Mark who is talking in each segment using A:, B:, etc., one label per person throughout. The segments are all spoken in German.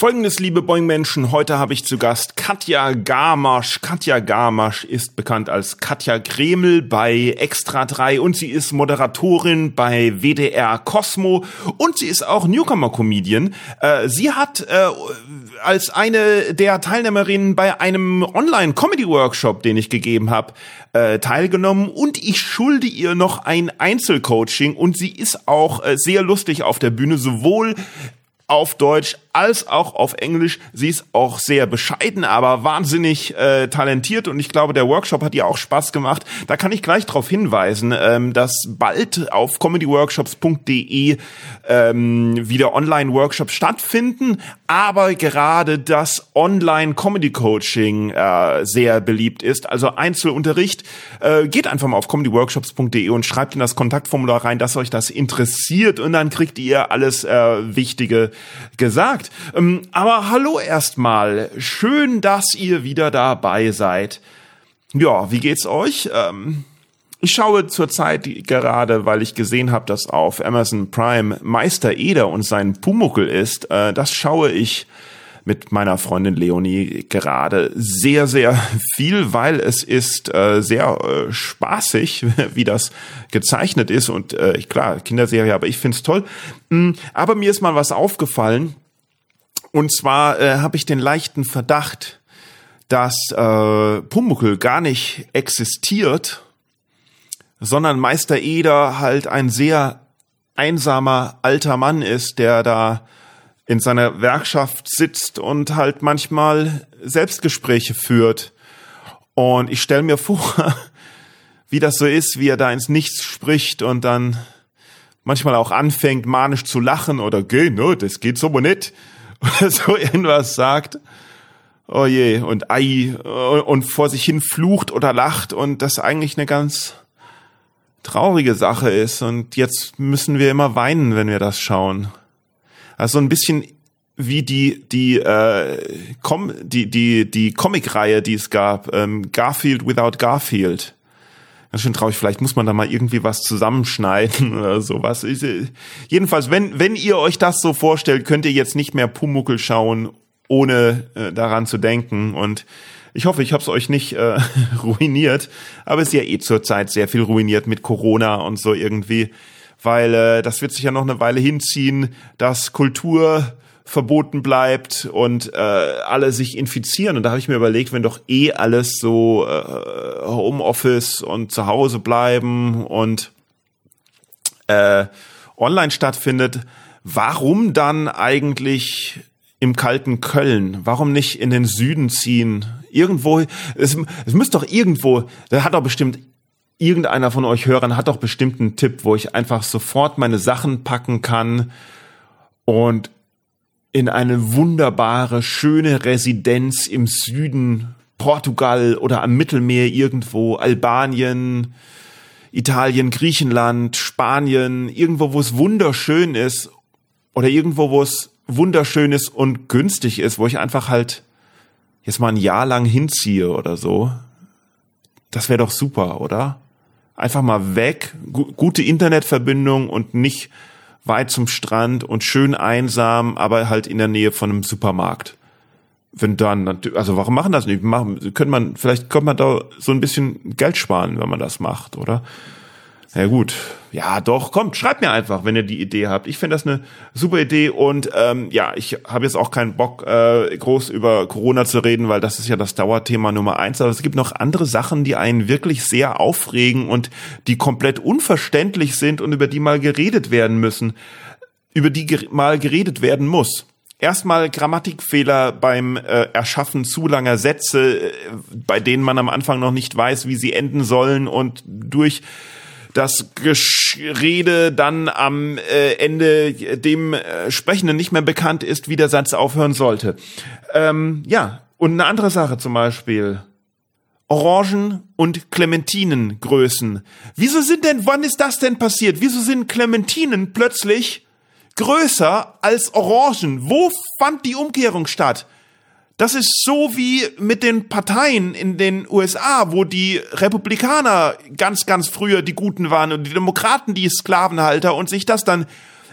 A: Folgendes, liebe Boing-Menschen, heute habe ich zu Gast Katja Gamasch. Katja Gamasch ist bekannt als Katja Himmel bei Extra 3 und sie ist Moderatorin bei WDR Cosmo und sie ist auch Newcomer-Comedian. Äh, sie hat äh, als eine der Teilnehmerinnen bei einem Online-Comedy-Workshop, den ich gegeben habe, äh, teilgenommen und ich schulde ihr noch ein Einzelcoaching und sie ist auch sehr lustig auf der Bühne, sowohl auf Deutsch als auch auf Englisch. Sie ist auch sehr bescheiden, aber wahnsinnig äh, talentiert und ich glaube, der Workshop hat ihr auch Spaß gemacht. Da kann ich gleich darauf hinweisen, ähm, dass bald auf comedyworkshops.de ähm, wieder Online-Workshops stattfinden, aber gerade das Online-Comedy-Coaching äh, sehr beliebt ist, also Einzelunterricht. Äh, geht einfach mal auf comedyworkshops.de und schreibt in das Kontaktformular rein, dass euch das interessiert und dann kriegt ihr alles äh, Wichtige gesagt. Ähm, aber hallo erstmal. Schön, dass ihr wieder dabei seid. Ja, wie geht's euch? Ähm, ich schaue zurzeit gerade, weil ich gesehen habe, dass auf Amazon Prime Meister Eder und sein Pumuckel ist. Äh, das schaue ich mit meiner Freundin Leonie gerade sehr, sehr viel, weil es ist äh, sehr äh, spaßig, wie das gezeichnet ist und klar, Kinderserie, aber ich find's toll. Mm, aber mir ist mal was aufgefallen und zwar äh, habe ich den leichten Verdacht, dass äh, Pumuckel gar nicht existiert, sondern Meister Eder halt ein sehr einsamer alter Mann ist, der da in seiner Werkschaft sitzt und halt manchmal Selbstgespräche führt. Und ich stelle mir vor, wie das so ist, wie er da ins Nichts spricht und dann manchmal auch anfängt, manisch zu lachen oder geh, no, das geht so nicht. Oder so irgendwas sagt. Oh je, und ei, und vor sich hin flucht oder lacht und das eigentlich eine ganz traurige Sache ist. Und jetzt müssen wir immer weinen, wenn wir das schauen. Also ein bisschen wie die die äh, Com die die die Comicreihe, die es gab, ähm, Garfield without Garfield. Ganz schön traurig. Vielleicht muss man da mal irgendwie was zusammenschneiden oder sowas. Ich, äh, jedenfalls, wenn wenn ihr euch das so vorstellt, könnt ihr jetzt nicht mehr Pumuckel schauen, ohne äh, daran zu denken. Und ich hoffe, ich habe es euch nicht äh, ruiniert. Aber es ist ja eh zurzeit sehr viel ruiniert mit Corona und so irgendwie weil äh, das wird sich ja noch eine Weile hinziehen, dass Kultur verboten bleibt und äh, alle sich infizieren. Und da habe ich mir überlegt, wenn doch eh alles so äh, Homeoffice und zu Hause bleiben und äh, online stattfindet, warum dann eigentlich im kalten Köln? Warum nicht in den Süden ziehen? Irgendwo, es, es müsste doch irgendwo, da hat doch bestimmt irgendeiner von euch Hörern hat doch bestimmt einen Tipp, wo ich einfach sofort meine Sachen packen kann und in eine wunderbare, schöne Residenz im Süden Portugal oder am Mittelmeer irgendwo, Albanien, Italien, Griechenland, Spanien, irgendwo, wo es wunderschön ist oder irgendwo, wo es wunderschön ist und günstig ist, wo ich einfach halt jetzt mal ein Jahr lang hinziehe oder so. Das wäre doch super, oder? einfach mal weg, gute Internetverbindung und nicht weit zum Strand und schön einsam, aber halt in der Nähe von einem Supermarkt. Wenn dann, also warum machen das nicht? Machen, können man, vielleicht könnte man da so ein bisschen Geld sparen, wenn man das macht, oder? Ja gut, ja doch, kommt, schreibt mir einfach, wenn ihr die Idee habt. Ich finde das eine super Idee und ähm, ja, ich habe jetzt auch keinen Bock, äh, groß über Corona zu reden, weil das ist ja das Dauerthema Nummer eins. Aber es gibt noch andere Sachen, die einen wirklich sehr aufregen und die komplett unverständlich sind und über die mal geredet werden müssen, über die ger mal geredet werden muss. Erstmal Grammatikfehler beim äh, Erschaffen zu langer Sätze, äh, bei denen man am Anfang noch nicht weiß, wie sie enden sollen und durch das Gerede dann am äh, Ende dem äh, Sprechenden nicht mehr bekannt ist, wie der Satz aufhören sollte. Ähm, ja, und eine andere Sache zum Beispiel. Orangen- und Clementinengrößen. Wieso sind denn, wann ist das denn passiert? Wieso sind Clementinen plötzlich größer als Orangen? Wo fand die Umkehrung statt? Das ist so wie mit den Parteien in den USA, wo die Republikaner ganz, ganz früher die Guten waren und die Demokraten die Sklavenhalter und sich das dann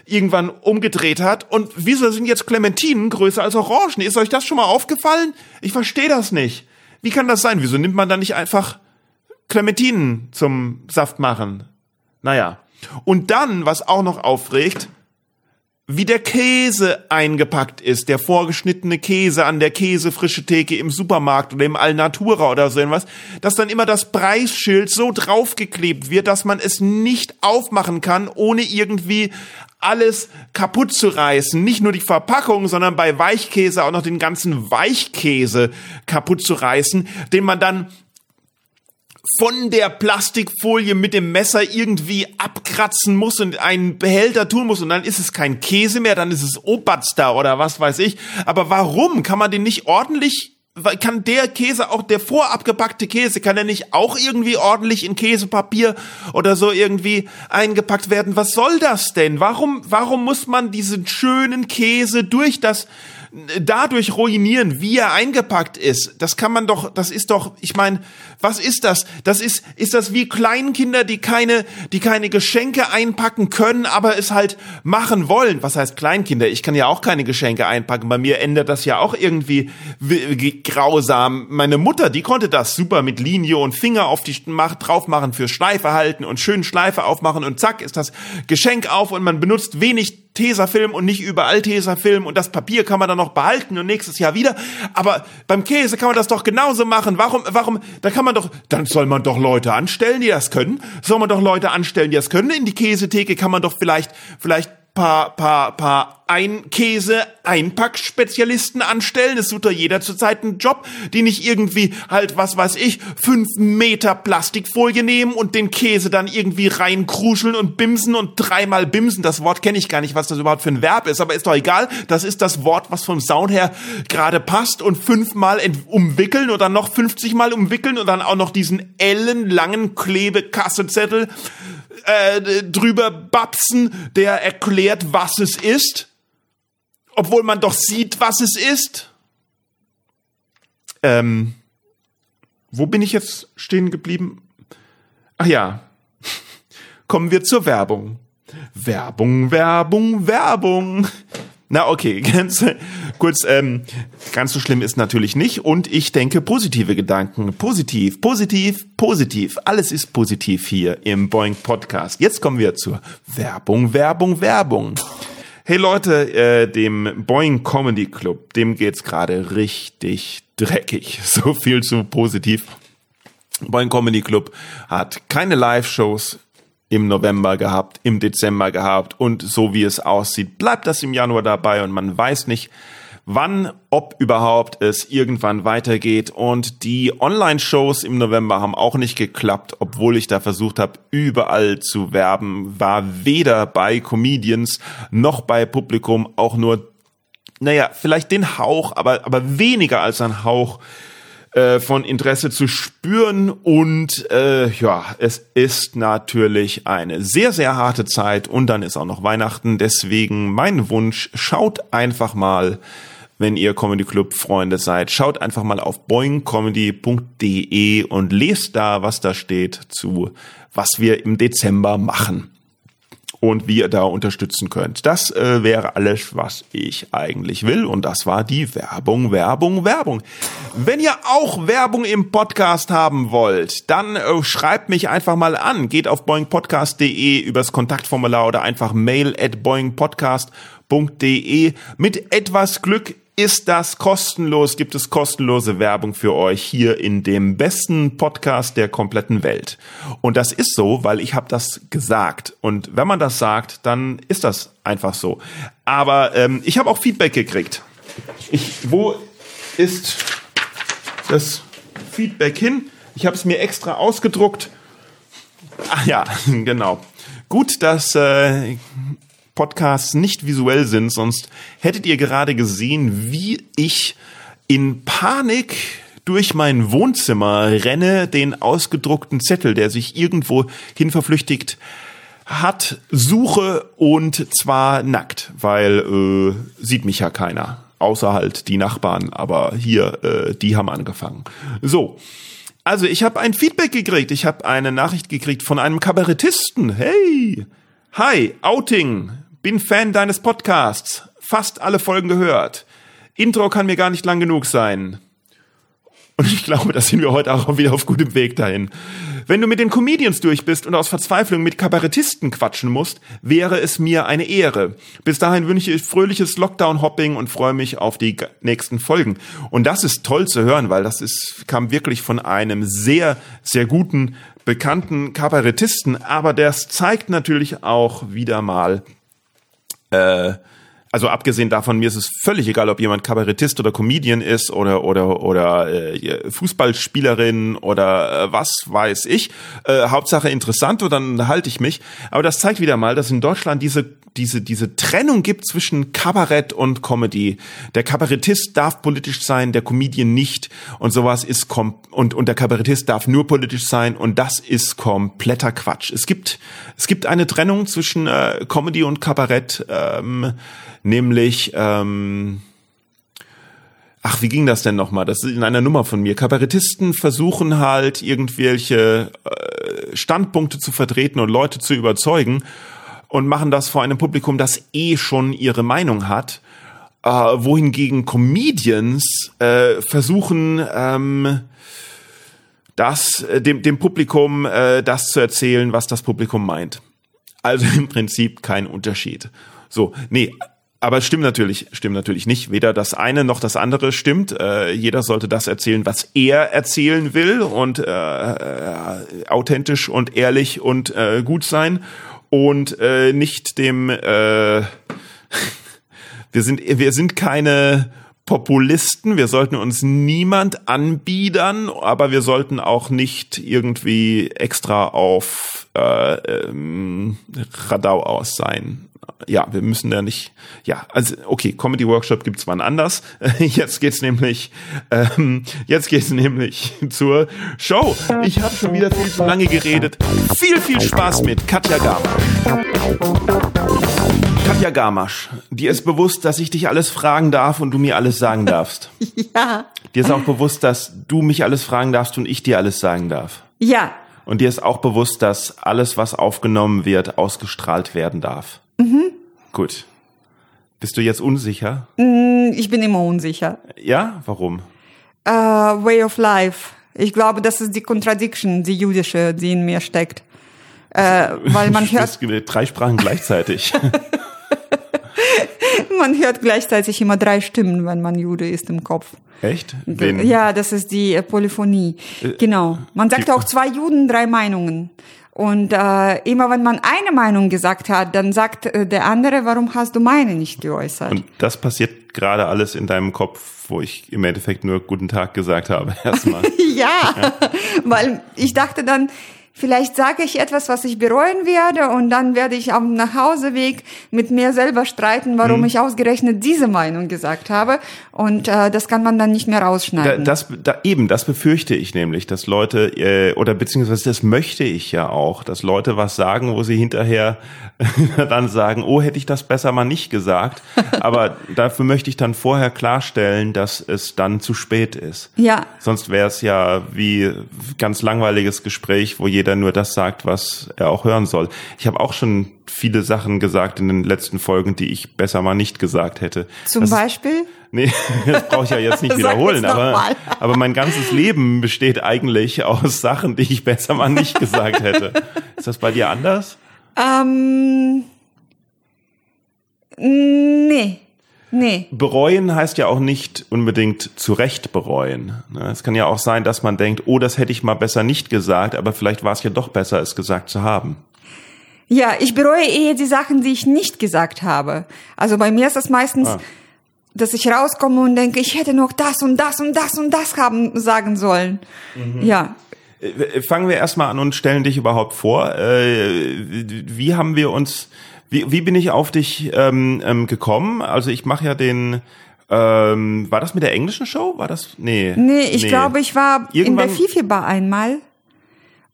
A: irgendwann umgedreht hat. Und wieso sind jetzt Clementinen größer als Orangen? Ist euch das schon mal aufgefallen? Ich verstehe das nicht. Wie kann das sein? Wieso nimmt man da nicht einfach Clementinen zum Saft machen? Naja. Und dann, was auch noch aufregt, wie der Käse eingepackt ist, der vorgeschnittene Käse an der Käsefrische Theke im Supermarkt oder im Alnatura oder so irgendwas, dass dann immer das Preisschild so draufgeklebt wird, dass man es nicht aufmachen kann, ohne irgendwie alles kaputt zu reißen. Nicht nur die Verpackung, sondern bei Weichkäse auch noch den ganzen Weichkäse kaputt zu reißen, den man dann von der Plastikfolie mit dem Messer irgendwie abkratzen muss und einen Behälter tun muss und dann ist es kein Käse mehr, dann ist es Obatster oder was weiß ich. Aber warum kann man den nicht ordentlich kann der Käse auch der vorabgepackte Käse kann er nicht auch irgendwie ordentlich in Käsepapier oder so irgendwie eingepackt werden? Was soll das denn? Warum warum muss man diesen schönen Käse durch das dadurch ruinieren, wie er eingepackt ist. Das kann man doch, das ist doch, ich meine, was ist das? Das ist, ist das wie Kleinkinder, die keine, die keine Geschenke einpacken können, aber es halt machen wollen. Was heißt Kleinkinder? Ich kann ja auch keine Geschenke einpacken. Bei mir ändert das ja auch irgendwie grausam. Meine Mutter, die konnte das super mit Linie und Finger auf die Macht drauf machen für Schleife halten und schön Schleife aufmachen und zack ist das Geschenk auf und man benutzt wenig Tesafilm und nicht überall Tesafilm und das Papier kann man dann noch behalten und nächstes Jahr wieder. Aber beim Käse kann man das doch genauso machen. Warum, warum, da kann man doch, dann soll man doch Leute anstellen, die das können. Soll man doch Leute anstellen, die das können. In die Käsetheke kann man doch vielleicht, vielleicht paar, paar, paar Einkäse, Einpackspezialisten anstellen. Es tut doch jeder zurzeit einen Job, die nicht irgendwie halt, was weiß ich, fünf Meter Plastikfolie nehmen und den Käse dann irgendwie reinkruscheln und bimsen und dreimal bimsen. Das Wort kenne ich gar nicht, was das überhaupt für ein Verb ist, aber ist doch egal. Das ist das Wort, was vom Sound her gerade passt und fünfmal umwickeln oder noch 50 Mal umwickeln und dann auch noch diesen ellenlangen Klebekassezettel äh, drüber babsen, der erklärt, was es ist, obwohl man doch sieht, was es ist. Ähm, wo bin ich jetzt stehen geblieben? Ach ja, kommen wir zur Werbung. Werbung, Werbung, Werbung. Na okay, ganz kurz, ähm, ganz so schlimm ist natürlich nicht. Und ich denke positive Gedanken. Positiv, positiv, positiv. Alles ist positiv hier im Boeing Podcast. Jetzt kommen wir zur Werbung, Werbung, Werbung. Hey Leute, äh, dem Boeing Comedy Club, dem geht's gerade richtig dreckig. So viel zu positiv. Boeing Comedy Club hat keine Live-Shows, im November gehabt, im Dezember gehabt und so wie es aussieht, bleibt das im Januar dabei und man weiß nicht, wann, ob überhaupt es irgendwann weitergeht. Und die Online-Shows im November haben auch nicht geklappt, obwohl ich da versucht habe, überall zu werben, war weder bei Comedians noch bei Publikum auch nur, naja, vielleicht den Hauch, aber, aber weniger als ein Hauch äh, von Interesse zu spüren und äh, ja, es ist natürlich eine sehr, sehr harte Zeit und dann ist auch noch Weihnachten. Deswegen mein Wunsch, schaut einfach mal, wenn ihr Comedy Club Freunde seid, schaut einfach mal auf boingcomedy.de und lest da, was da steht zu, was wir im Dezember machen und wie ihr da unterstützen könnt. Das äh, wäre alles, was ich eigentlich will. Und das war die Werbung, Werbung, Werbung. Wenn ihr auch Werbung im Podcast haben wollt, dann äh, schreibt mich einfach mal an. Geht auf boingpodcast.de übers Kontaktformular oder einfach mail at boingpodcast.de. Mit etwas Glück ist das kostenlos, gibt es kostenlose Werbung für euch hier in dem besten Podcast der kompletten Welt. Und das ist so, weil ich habe das gesagt. Und wenn man das sagt, dann ist das einfach so. Aber ähm, ich habe auch Feedback gekriegt. Ich, wo ist das Feedback hin? Ich habe es mir extra ausgedruckt. Ach ja, genau. Gut, dass äh, Podcasts nicht visuell sind, sonst hättet ihr gerade gesehen, wie ich in Panik durch mein Wohnzimmer renne, den ausgedruckten Zettel, der sich irgendwo hin verflüchtigt hat, suche und zwar nackt, weil äh, sieht mich ja keiner. Außer halt die Nachbarn, aber hier, äh, die haben angefangen. So. Also ich habe ein Feedback gekriegt. Ich habe eine Nachricht gekriegt von einem Kabarettisten. Hey, hi, Outing. Bin Fan deines Podcasts. Fast alle Folgen gehört. Intro kann mir gar nicht lang genug sein. Und ich glaube, da sind wir heute auch wieder auf gutem Weg dahin. Wenn du mit den Comedians durch bist und aus Verzweiflung mit Kabarettisten quatschen musst, wäre es mir eine Ehre. Bis dahin wünsche ich fröhliches Lockdown-Hopping und freue mich auf die nächsten Folgen. Und das ist toll zu hören, weil das ist, kam wirklich von einem sehr, sehr guten, bekannten Kabarettisten. Aber das zeigt natürlich auch wieder mal, äh, also abgesehen davon, mir ist es völlig egal, ob jemand Kabarettist oder Comedian ist oder oder oder äh, Fußballspielerin oder äh, was weiß ich. Äh, Hauptsache interessant und dann halte ich mich. Aber das zeigt wieder mal, dass in Deutschland diese diese diese Trennung gibt zwischen Kabarett und Comedy. Der Kabarettist darf politisch sein, der Comedian nicht und sowas ist kom und und der Kabarettist darf nur politisch sein und das ist kompletter Quatsch. Es gibt es gibt eine Trennung zwischen äh, Comedy und Kabarett. Ähm, nämlich ähm, Ach, wie ging das denn nochmal? Das ist in einer Nummer von mir. Kabarettisten versuchen halt irgendwelche äh, Standpunkte zu vertreten und Leute zu überzeugen und machen das vor einem Publikum, das eh schon ihre Meinung hat. Äh, wohingegen Comedians äh, versuchen, ähm, das, äh, dem, dem Publikum äh, das zu erzählen, was das Publikum meint. Also im Prinzip kein Unterschied. So, nee, aber stimmt natürlich, stimmt natürlich nicht. Weder das eine noch das andere stimmt. Äh, jeder sollte das erzählen, was er erzählen will und äh, äh, authentisch und ehrlich und äh, gut sein und äh, nicht dem. Äh, wir sind wir sind keine Populisten. Wir sollten uns niemand anbiedern, aber wir sollten auch nicht irgendwie extra auf äh, ähm, Radau aus sein ja, wir müssen da nicht, ja, also okay, Comedy Workshop gibt's wann anders. Jetzt geht's nämlich, ähm, jetzt geht's nämlich zur Show. Ich habe schon wieder viel zu lange geredet. Viel, viel Spaß mit Katja Gamasch. Katja Gamasch, dir ist bewusst, dass ich dich alles fragen darf und du mir alles sagen darfst.
B: Ja.
A: Dir ist auch bewusst, dass du mich alles fragen darfst und ich dir alles sagen darf.
B: Ja.
A: Und dir ist auch bewusst, dass alles, was aufgenommen wird, ausgestrahlt werden darf.
B: Mhm.
A: Gut. Bist du jetzt unsicher?
B: Mm, ich bin immer unsicher.
A: Ja? Warum?
B: Uh, way of life. Ich glaube, das ist die Contradiction, die jüdische, die in mir steckt. Äh, weil man hört
A: drei Sprachen gleichzeitig.
B: man hört gleichzeitig immer drei Stimmen, wenn man Jude ist im Kopf.
A: Echt?
B: Wen? Ja, das ist die äh, Polyphonie. Äh, genau. Man sagt auch zwei Juden, drei Meinungen. Und äh, immer wenn man eine Meinung gesagt hat, dann sagt äh, der andere, warum hast du meine nicht geäußert?
A: Und das passiert gerade alles in deinem Kopf, wo ich im Endeffekt nur guten Tag gesagt habe erstmal.
B: ja, ja, weil ich dachte dann, Vielleicht sage ich etwas, was ich bereuen werde und dann werde ich am Nachhauseweg mit mir selber streiten, warum mhm. ich ausgerechnet diese Meinung gesagt habe und äh, das kann man dann nicht mehr rausschneiden.
A: Da, das da, eben, das befürchte ich nämlich, dass Leute äh, oder beziehungsweise das möchte ich ja auch, dass Leute was sagen, wo sie hinterher dann sagen, oh, hätte ich das besser mal nicht gesagt. Aber dafür möchte ich dann vorher klarstellen, dass es dann zu spät ist.
B: Ja.
A: Sonst wäre es ja wie ganz langweiliges Gespräch, wo jeder jeder nur das sagt, was er auch hören soll. Ich habe auch schon viele Sachen gesagt in den letzten Folgen, die ich besser mal nicht gesagt hätte.
B: Zum das Beispiel? Ist,
A: nee, das brauche ich ja jetzt nicht wiederholen, aber, aber mein ganzes Leben besteht eigentlich aus Sachen, die ich besser mal nicht gesagt hätte. Ist das bei dir anders?
B: Ähm, nee. Nee.
A: Bereuen heißt ja auch nicht unbedingt zurecht bereuen. Ne? Es kann ja auch sein, dass man denkt, oh, das hätte ich mal besser nicht gesagt, aber vielleicht war es ja doch besser, es gesagt zu haben.
B: Ja, ich bereue eher die Sachen, die ich nicht gesagt habe. Also bei mir ist das meistens, ah. dass ich rauskomme und denke, ich hätte noch das und das und das und das haben sagen sollen. Mhm. Ja.
A: Äh, fangen wir erstmal an und stellen dich überhaupt vor. Äh, wie haben wir uns wie, wie bin ich auf dich ähm, ähm, gekommen? Also ich mache ja den Ähm, war das mit der englischen Show? War das? Nee.
B: Nee, ich glaube, ich war
A: Irgendwann-
B: in der Fifi Bar einmal.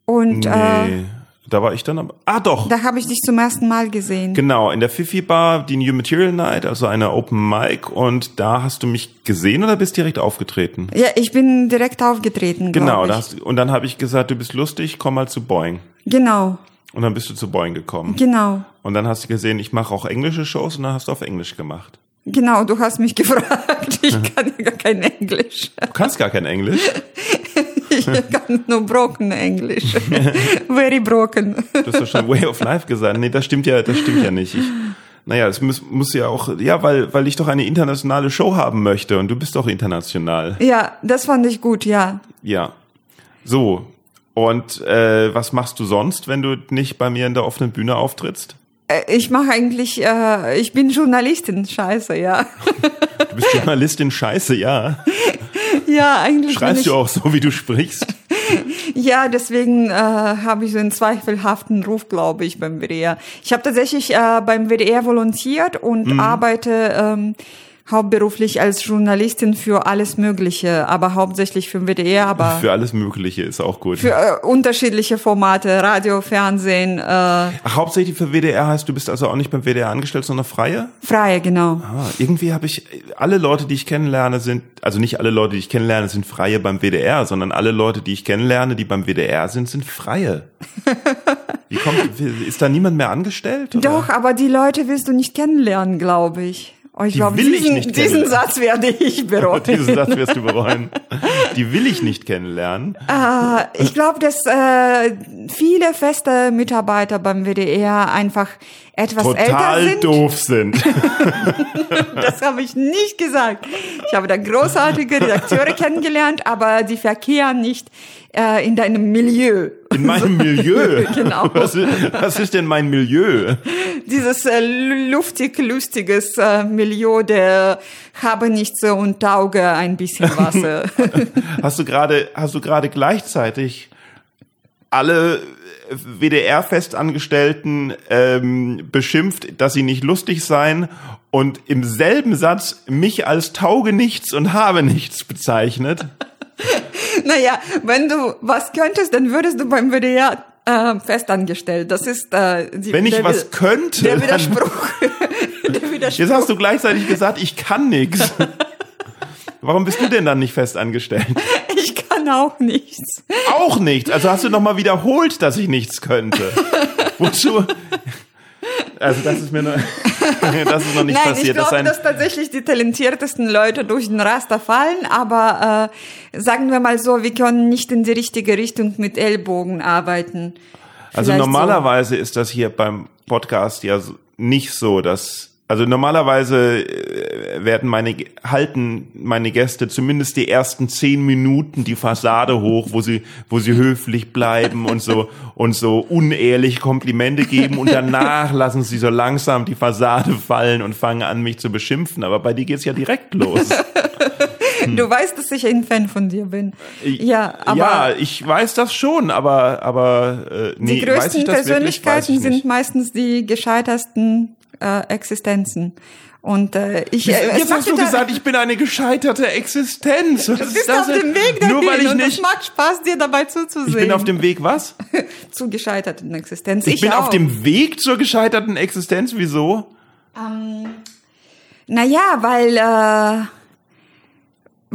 B: Und äh,
A: Nee. Da war ich dann aber. Ah, doch.
B: da habe ich dich zum ersten Mal gesehen.
A: Genau, in der Fifi Bar, die New Material Night, also eine Open Mic, und da hast du mich gesehen oder bist direkt aufgetreten?
B: Ja, ich bin direkt aufgetreten.
A: Genau, da hast, und dann habe ich gesagt, du bist lustig, komm mal zu Boing.
B: Genau,
A: Und dann bist du zu Boing gekommen.
B: genau.
A: Und dann hast du gesehen, ich mache auch englische Shows und dann hast du auf Englisch gemacht.
B: Genau, du hast mich gefragt. Ich kann ja gar kein Englisch.
A: Du kannst gar kein Englisch.
B: Ich kann nur broken Englisch. Very broken.
A: Du hast doch schon Way of Life gesagt. Nee, das stimmt ja, das stimmt ja nicht. Ich, naja, das muss, muss ja auch, ja, weil, weil ich doch eine internationale Show haben möchte und du bist doch international.
B: Ja, das fand ich gut, ja.
A: Ja. So. Und äh, was machst du sonst, wenn du nicht bei mir in der offenen Bühne auftrittst?
B: Äh, Ich mache eigentlich, äh, ich bin Journalistin, scheiße, ja.
A: Du bist Journalistin, scheiße, ja.
B: Ja, eigentlich.
A: Schreibst du auch so, wie du sprichst?
B: Ja, deswegen äh, habe ich so einen zweifelhaften Ruf, glaube ich, beim WDR. Ich habe tatsächlich äh, beim WDR volontiert und
A: Mhm.
B: arbeite ähm, hauptberuflich als Journalistin für alles Mögliche, aber hauptsächlich für WDR, aber
A: Für alles Mögliche ist auch gut.
B: für äh, unterschiedliche Formate, Radio, Fernsehen, äh,
A: Ach, hauptsächlich für WDR heißt, du bist also auch nicht beim WDR angestellt, sondern freie?
B: freie, genau.
A: Ah, irgendwie habe ich, alle Leute, die ich kennenlerne, sind, also nicht alle Leute, die ich kennenlerne, sind Freie beim WDR, sondern alle Leute, die ich kennenlerne, die beim WDR sind, sind Freie. Wie kommt, ist da niemand mehr angestellt? Oder?
B: Doch, aber die Leute willst du nicht kennenlernen, glaube ich. Oh, ich
A: Die
B: glaube,
A: will ich
B: diesen,
A: nicht
B: diesen. Satz werde ich bereuen.
A: Diesen Satz wirst du bereuen. Die will ich nicht kennenlernen.
B: Äh, ich glaube, dass äh, viele feste Mitarbeiter beim WDR einfach etwas älter
A: Total
B: sind.
A: doof sind.
B: Das habe ich nicht gesagt. Ich habe da großartige Redakteure kennengelernt, aber die verkehren nicht äh, in deinem Milieu.
A: In meinem Milieu.
B: Genau.
A: Was ist, was ist denn mein Milieu?
B: Dieses äh, luftig, lustiges äh, Milieu, der habe nichts und tauge ein bisschen Wasser.
A: Hast du gerade, hast du gerade gleichzeitig alle WDR-Festangestellten ähm, beschimpft, dass sie nicht lustig seien und im selben Satz mich als Taugenichts und Habenichts bezeichnet?
B: naja, wenn du was könntest, dann würdest du beim WDR äh, festangestellt. Das ist äh, die,
A: Wenn ich
B: der,
A: was könnte,
B: der Widerspruch. der Widerspruch.
A: jetzt hast du gleichzeitig gesagt, ich kann nix. Warum bist du denn dann nicht festangestellt?
B: Kann auch nichts.
A: Auch nichts. Also hast du noch mal wiederholt, dass ich nichts könnte. Wozu? Also das ist mir noch, das ist noch nicht
B: Nein,
A: passiert.
B: ich glaube,
A: ein,
B: dass tatsächlich die talentiertesten Leute durch den Raster fallen, aber äh, sagen wir mal so, wir können nicht in die richtige Richtung mit Ellbogen arbeiten.
A: also
B: Vielleicht
A: normalerweise ist das hier beim Podcast ja so- nicht so, dass also normalerweise äh, werden meine halten meine Gäste zumindest die ersten zehn Minuten die Fassade hoch, wo sie wo sie höflich bleiben und so und so unehrlich Komplimente geben und danach lassen sie so langsam die Fassade fallen und fangen an mich zu beschimpfen. Aber bei dir geht's ja direkt los.
B: Du weißt, dass ich ein Fan von dir bin. Ja, aber
A: ja, ich weiß das schon, aber aber äh, nee,
B: die größten Persönlichkeiten sind meistens die gescheitersten äh, Existenzen. Und äh, ich äh,
A: Jetzt hast du gesagt, ich bin eine gescheiterte Existenz. Was
B: Du
A: ist
B: bist
A: das
B: auf dem Weg dahin
A: Nur weil ich
B: und es
A: nicht.
B: macht Spaß, dir dabei zuzusehen.
A: Ich bin auf dem Weg, was?
B: zu gescheiterten Existenz.
A: Ich, bin
B: auch.
A: auf dem Weg zur gescheiterten Existenz. Wieso?
B: Naja, weil, äh,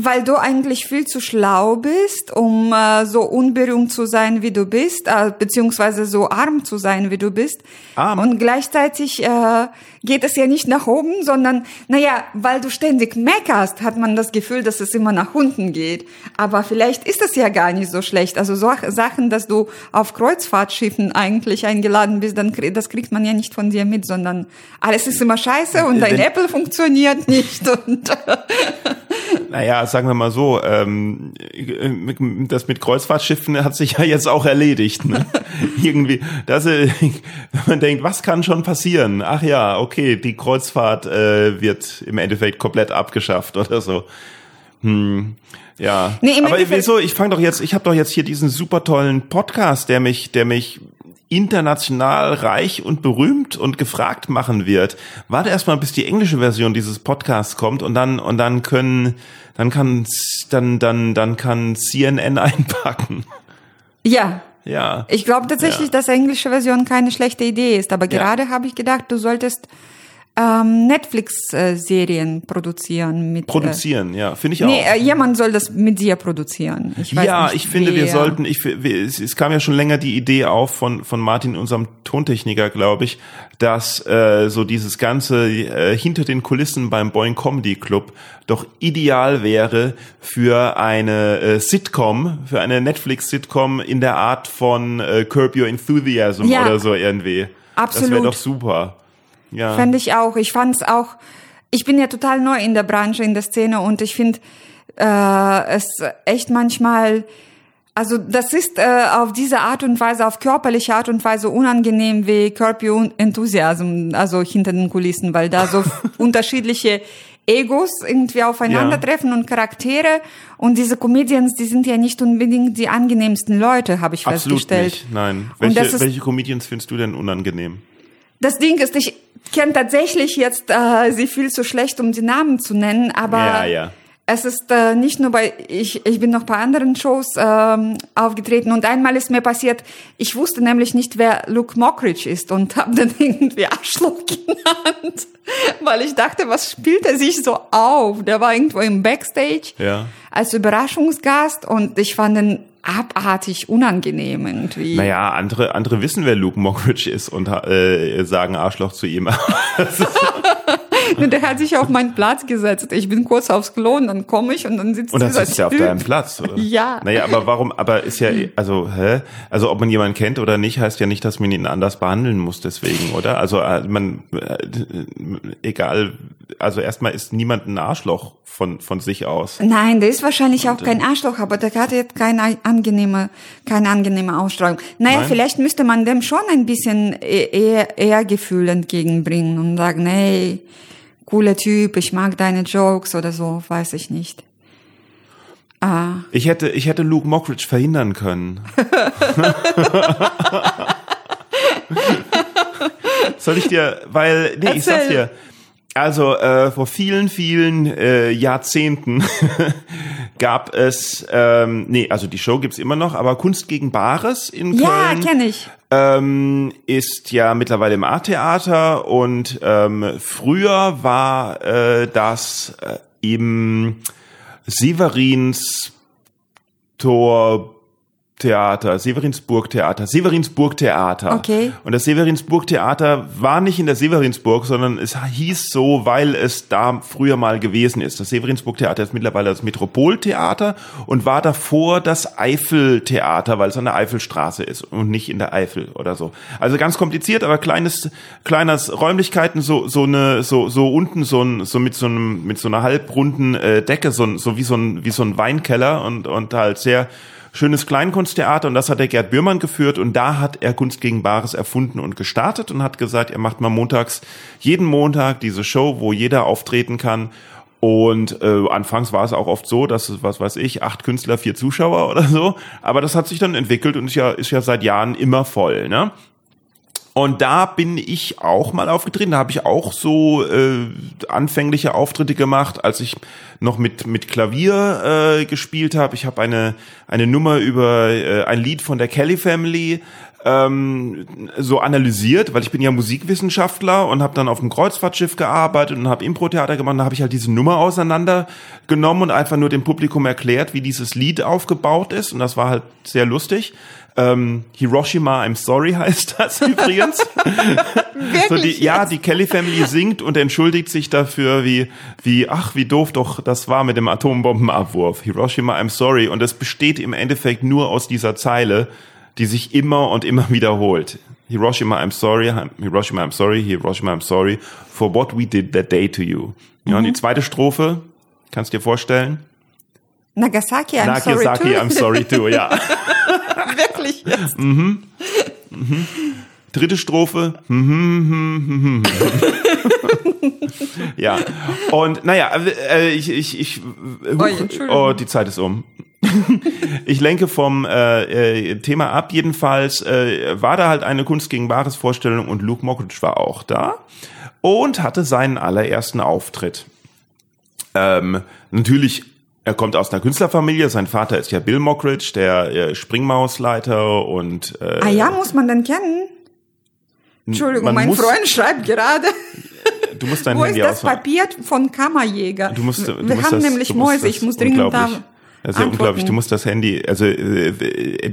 B: weil du eigentlich viel zu schlau bist, um äh, so unberühmt zu sein, wie du bist, äh, beziehungsweise so arm zu sein, wie du bist.
A: Arm?
B: Und gleichzeitig äh, geht es ja nicht nach oben, sondern, naja, weil du ständig meckerst, hat man das Gefühl, dass es immer nach unten geht. Aber vielleicht ist es ja gar nicht so schlecht. Also so Sachen, dass du auf Kreuzfahrtschiffen eigentlich eingeladen bist, dann krie- das kriegt man ja nicht von dir mit, sondern alles ist immer scheiße und dein Apple funktioniert nicht und
A: Naja, sagen wir mal so, ähm, das mit Kreuzfahrtschiffen hat sich ja jetzt auch erledigt. Ne? Irgendwie, dass äh, man denkt, was kann schon passieren? Ach ja, okay, die Kreuzfahrt äh, wird im Endeffekt komplett abgeschafft oder so. Hm, ja.
B: Nee,
A: Aber wieso? Ich fange doch jetzt, ich habe doch jetzt hier diesen super tollen Podcast, der mich, der mich international reich und berühmt und gefragt machen wird. Warte erstmal, bis die englische Version dieses Podcasts kommt und dann und dann können dann kann dann dann dann kann CNN einpacken.
B: Ja.
A: Ja.
B: Ich glaube tatsächlich,
A: Ja.
B: dass englische Version keine schlechte Idee ist. Aber
A: Ja.
B: gerade habe ich gedacht, du solltest ähm, Netflix-Serien produzieren mit.
A: Produzieren, ja, finde ich
B: Äh, nee,
A: auch.
B: äh, jemand soll das mit dir produzieren. Ich weiß
A: ja,
B: nicht,
A: ich finde, wir sollten, ich, wir, es, es kam ja schon länger die Idee auf von, von Martin, unserem Tontechniker, glaube ich, dass äh, so dieses ganze äh, hinter den Kulissen beim Boing Comedy Club doch ideal wäre für eine äh, Sitcom, für eine Netflix-Sitcom in der Art von äh, Curb Your Enthusiasm
B: Ja.
A: oder so irgendwie. Das wäre
B: Absolut.
A: doch super. Ja.
B: Fände ich auch. Ich fand es auch. Ich bin ja total neu in der Branche, in der Szene und ich finde äh, es echt manchmal. Also das ist äh, auf diese Art und Weise, auf körperliche Art und Weise unangenehm wie Curb Your Enthusiasm, also hinter den Kulissen, weil da so unterschiedliche Egos irgendwie aufeinandertreffen und Charaktere und diese Comedians, die sind ja nicht unbedingt die angenehmsten Leute, habe ich
A: Absolut
B: festgestellt.
A: nicht. Nein.
B: Und
A: Welche, welche Comedians findest du denn unangenehm?
B: Das Ding ist, ich kenne tatsächlich jetzt äh, sie viel zu schlecht, um die Namen zu nennen, aber
A: Ja, ja.
B: es ist äh, nicht nur bei, ich, ich bin noch bei anderen Shows ähm, aufgetreten und einmal ist mir passiert, ich wusste nämlich nicht, wer Luke Mockridge ist und habe dann irgendwie Arschloch genannt, weil ich dachte, was spielt er sich so auf? Der war irgendwo im Backstage
A: Ja.
B: als Überraschungsgast und ich fand ihn abartig unangenehm irgendwie.
A: Naja, andere, andere wissen, wer Luke Mockridge ist und äh, sagen Arschloch zu ihm.
B: Der hat sich auf meinen Platz gesetzt. Ich bin kurz aufs Klo und dann komme ich und dann sitzt
A: Und dann sitzt er auf deinem Platz, oder?
B: Ja.
A: Naja, aber warum, aber ist ja, also, hä? Also, ob man jemanden kennt oder nicht, heißt ja nicht, dass man ihn anders behandeln muss deswegen, oder? Also, äh, man, äh, egal, also erstmal ist niemand ein Arschloch von, von sich aus.
B: Nein, der ist wahrscheinlich auch
A: äh,
B: kein Arschloch, aber der hat jetzt keine angenehme, keine angenehme Ausstrahlung. Naja,
A: Nein?
B: vielleicht müsste man dem schon ein bisschen e- eher, eher Gefühl entgegenbringen und sagen, hey, cooler Typ, ich mag deine Jokes oder so, weiß ich nicht. Ah,
A: Ich hätte, ich hätte Luke Mockridge verhindern können. Soll ich dir, weil, nee, ich sag's
B: Erzähl.
A: dir. Also äh, vor vielen, vielen äh, Jahrzehnten gab es, ähm, nee, also die Show gibt's immer noch, aber Kunst gegen Bares in
B: ja,
A: Köln
B: kenne ich.
A: ähm, ist ja mittlerweile im A-Theater und ähm, früher war äh, das äh, im Severins Tor Theater, Severinsburg Theater, Severinsburg Theater.
B: Okay.
A: Und das Severinsburg Theater war nicht in der Severinsburg, sondern es hieß so, weil es da früher mal gewesen ist. Das Severinsburg Theater ist mittlerweile das Metropoltheater und war davor das Eifeltheater, weil es an der Eifelstraße ist und nicht in der Eifel oder so. Also ganz kompliziert, aber kleines, kleines Räumlichkeiten, so, so eine, so, so unten so ein, so mit so einem, mit so einer halbrunden äh, Decke, so, so wie so ein, wie so ein Weinkeller und, und halt sehr, schönes Kleinkunsttheater und das hat der Gerd Bührmann geführt und da hat er Kunst gegen Bares erfunden und gestartet und hat gesagt, er macht mal montags, jeden Montag diese Show, wo jeder auftreten kann und äh, anfangs war es auch oft so, dass was weiß ich, acht Künstler, vier Zuschauer oder so, aber das hat sich dann entwickelt und ist ja, ist ja seit Jahren immer voll, ne? Und da bin ich auch mal aufgetreten. Da habe ich auch so äh, anfängliche Auftritte gemacht, als ich noch mit mit Klavier äh, gespielt habe. Ich habe eine eine Nummer über äh, ein Lied von der Kelly Family ähm, so analysiert, weil ich bin ja Musikwissenschaftler und habe dann auf dem Kreuzfahrtschiff gearbeitet und habe Impro-Theater gemacht. Da habe ich halt diese Nummer auseinandergenommen und einfach nur dem Publikum erklärt, wie dieses Lied aufgebaut ist. Und das war halt sehr lustig. Ähm, Hiroshima, I'm sorry heißt das übrigens. so die, ja, die Kelly Family singt und entschuldigt sich dafür, wie, wie, ach, wie doof doch das war mit dem Atombombenabwurf. Hiroshima, I'm sorry. Und es besteht im Endeffekt nur aus dieser Zeile, die sich immer und immer wiederholt. Hiroshima, I'm sorry, Hiroshima, I'm sorry, Hiroshima, I'm sorry for what we did that day to you. Ja, und die zweite Strophe, kannst dir vorstellen?
B: Nagasaki, I'm
A: Nagasaki,
B: sorry too.
A: I'm sorry too, ja.
B: Wirklich jetzt.
A: Dritte Strophe. ja. Und naja, äh, ich, ich, ich,
B: Oi, Entschuldigung.
A: oh, die Zeit ist um. ich lenke vom äh, äh, Thema ab. Jedenfalls äh, war da halt eine Kunst gegen Bares Vorstellung und Luke Mockridge war auch da und hatte seinen allerersten Auftritt. Ähm, natürlich, er kommt aus einer Künstlerfamilie. Sein Vater ist ja Bill Mockridge, der äh, Springmausleiter und. Äh,
B: ah ja, muss man dann kennen. Entschuldigung, mein
A: muss-
B: Freund schreibt gerade.
A: Du musst dein
B: Wo
A: Handy
B: ist das
A: ausmachen.
B: Papier von Kammerjäger?
A: Du musst, du
B: Wir
A: musst
B: haben
A: das,
B: nämlich Mäuse. Ich muss dringend da
A: ist ja unglaublich. Du musst das Handy, also äh,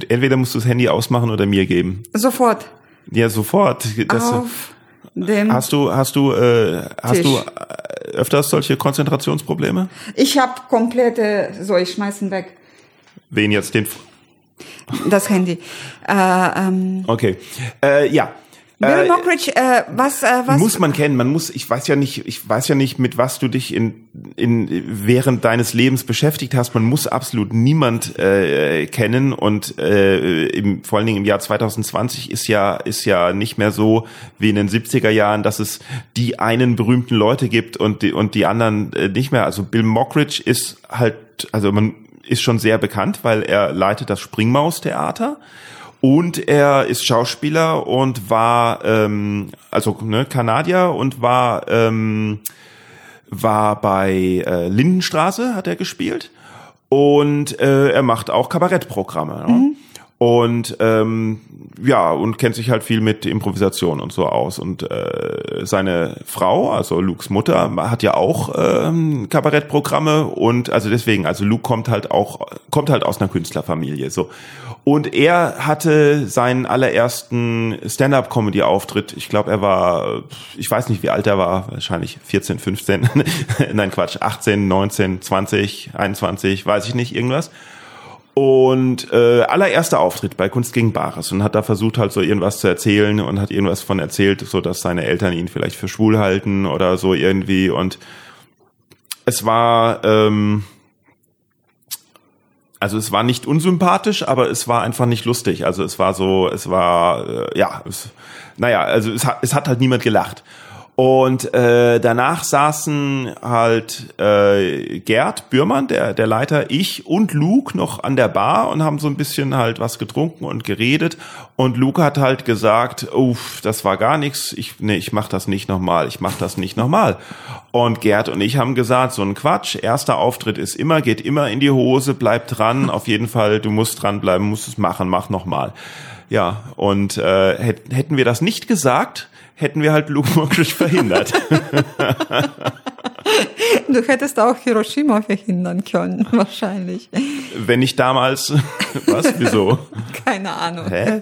A: entweder musst du das Handy ausmachen oder mir geben.
B: sofort
A: Ja, sofort. Das,
B: auf dem.
A: hast du, hast du, äh, hast
B: Tisch.
A: du äh, öfters solche Konzentrationsprobleme?
B: Ich habe komplette. So, ich schmeißen weg.
A: Wen jetzt den?
B: Das Handy. Äh, ähm,
A: Okay, äh, ja.
B: Bill
A: Äh,
B: Mockridge, äh, was, äh, was?
A: muss man kennen. Man muss, ich weiß ja nicht, ich weiß ja nicht, mit was du dich in, in während deines Lebens beschäftigt hast. Man muss absolut niemand äh, kennen und äh, im, vor allen Dingen im Jahr 2020 ist ja ist ja nicht mehr so wie in den 70er Jahren, dass es die einen berühmten Leute gibt und die und die anderen äh, nicht mehr. Also Bill Mockridge ist halt, also man ist schon sehr bekannt, weil er leitet das Springmaus-Theater. Und er ist Schauspieler und war ähm, also ne, Kanadier und war ähm, war bei äh, Lindenstraße hat er gespielt und äh, er macht auch Kabarettprogramme. Ne? Und ähm, ja, und kennt sich halt viel mit Improvisation und so aus. Und äh, seine Frau, also Lukes Mutter, hat ja auch ähm, Kabarettprogramme und also deswegen, also Luke kommt halt auch, kommt halt aus einer Künstlerfamilie. so. Und er hatte seinen allerersten Stand-up-Comedy-Auftritt. Ich glaube, er war, ich weiß nicht, wie alt er war, wahrscheinlich 14, 15, nein Quatsch, 18, 19, 20, 21, weiß ich nicht, irgendwas. Und äh, allererster Auftritt bei Kunst gegen Bares und hat da versucht halt so irgendwas zu erzählen und hat irgendwas von erzählt, so dass seine Eltern ihn vielleicht für schwul halten oder so irgendwie und es war ähm, also es war nicht unsympathisch, aber es war einfach nicht lustig. Also es war so, es war äh, ja, es, naja, also es hat, es hat halt niemand gelacht. Und äh, danach saßen halt äh, Gerd Bührmann, der, der Leiter, ich und Luke noch an der Bar und haben so ein bisschen halt was getrunken und geredet. Und Luke hat halt gesagt, uff, das war gar nichts, ich, nee, ich mach das nicht nochmal, ich mach das nicht nochmal. Und Gerd und ich haben gesagt, so ein Quatsch, erster Auftritt ist immer, geht immer in die Hose, bleib dran, auf jeden Fall, du musst dranbleiben, musst es machen, mach nochmal. Ja, und äh, hätt- hätten wir das nicht gesagt, hätten wir halt Mockridge verhindert.
B: Du hättest auch Hiroshima verhindern können, wahrscheinlich.
A: Wenn ich damals, was, wieso?
B: Keine Ahnung.
A: Hä?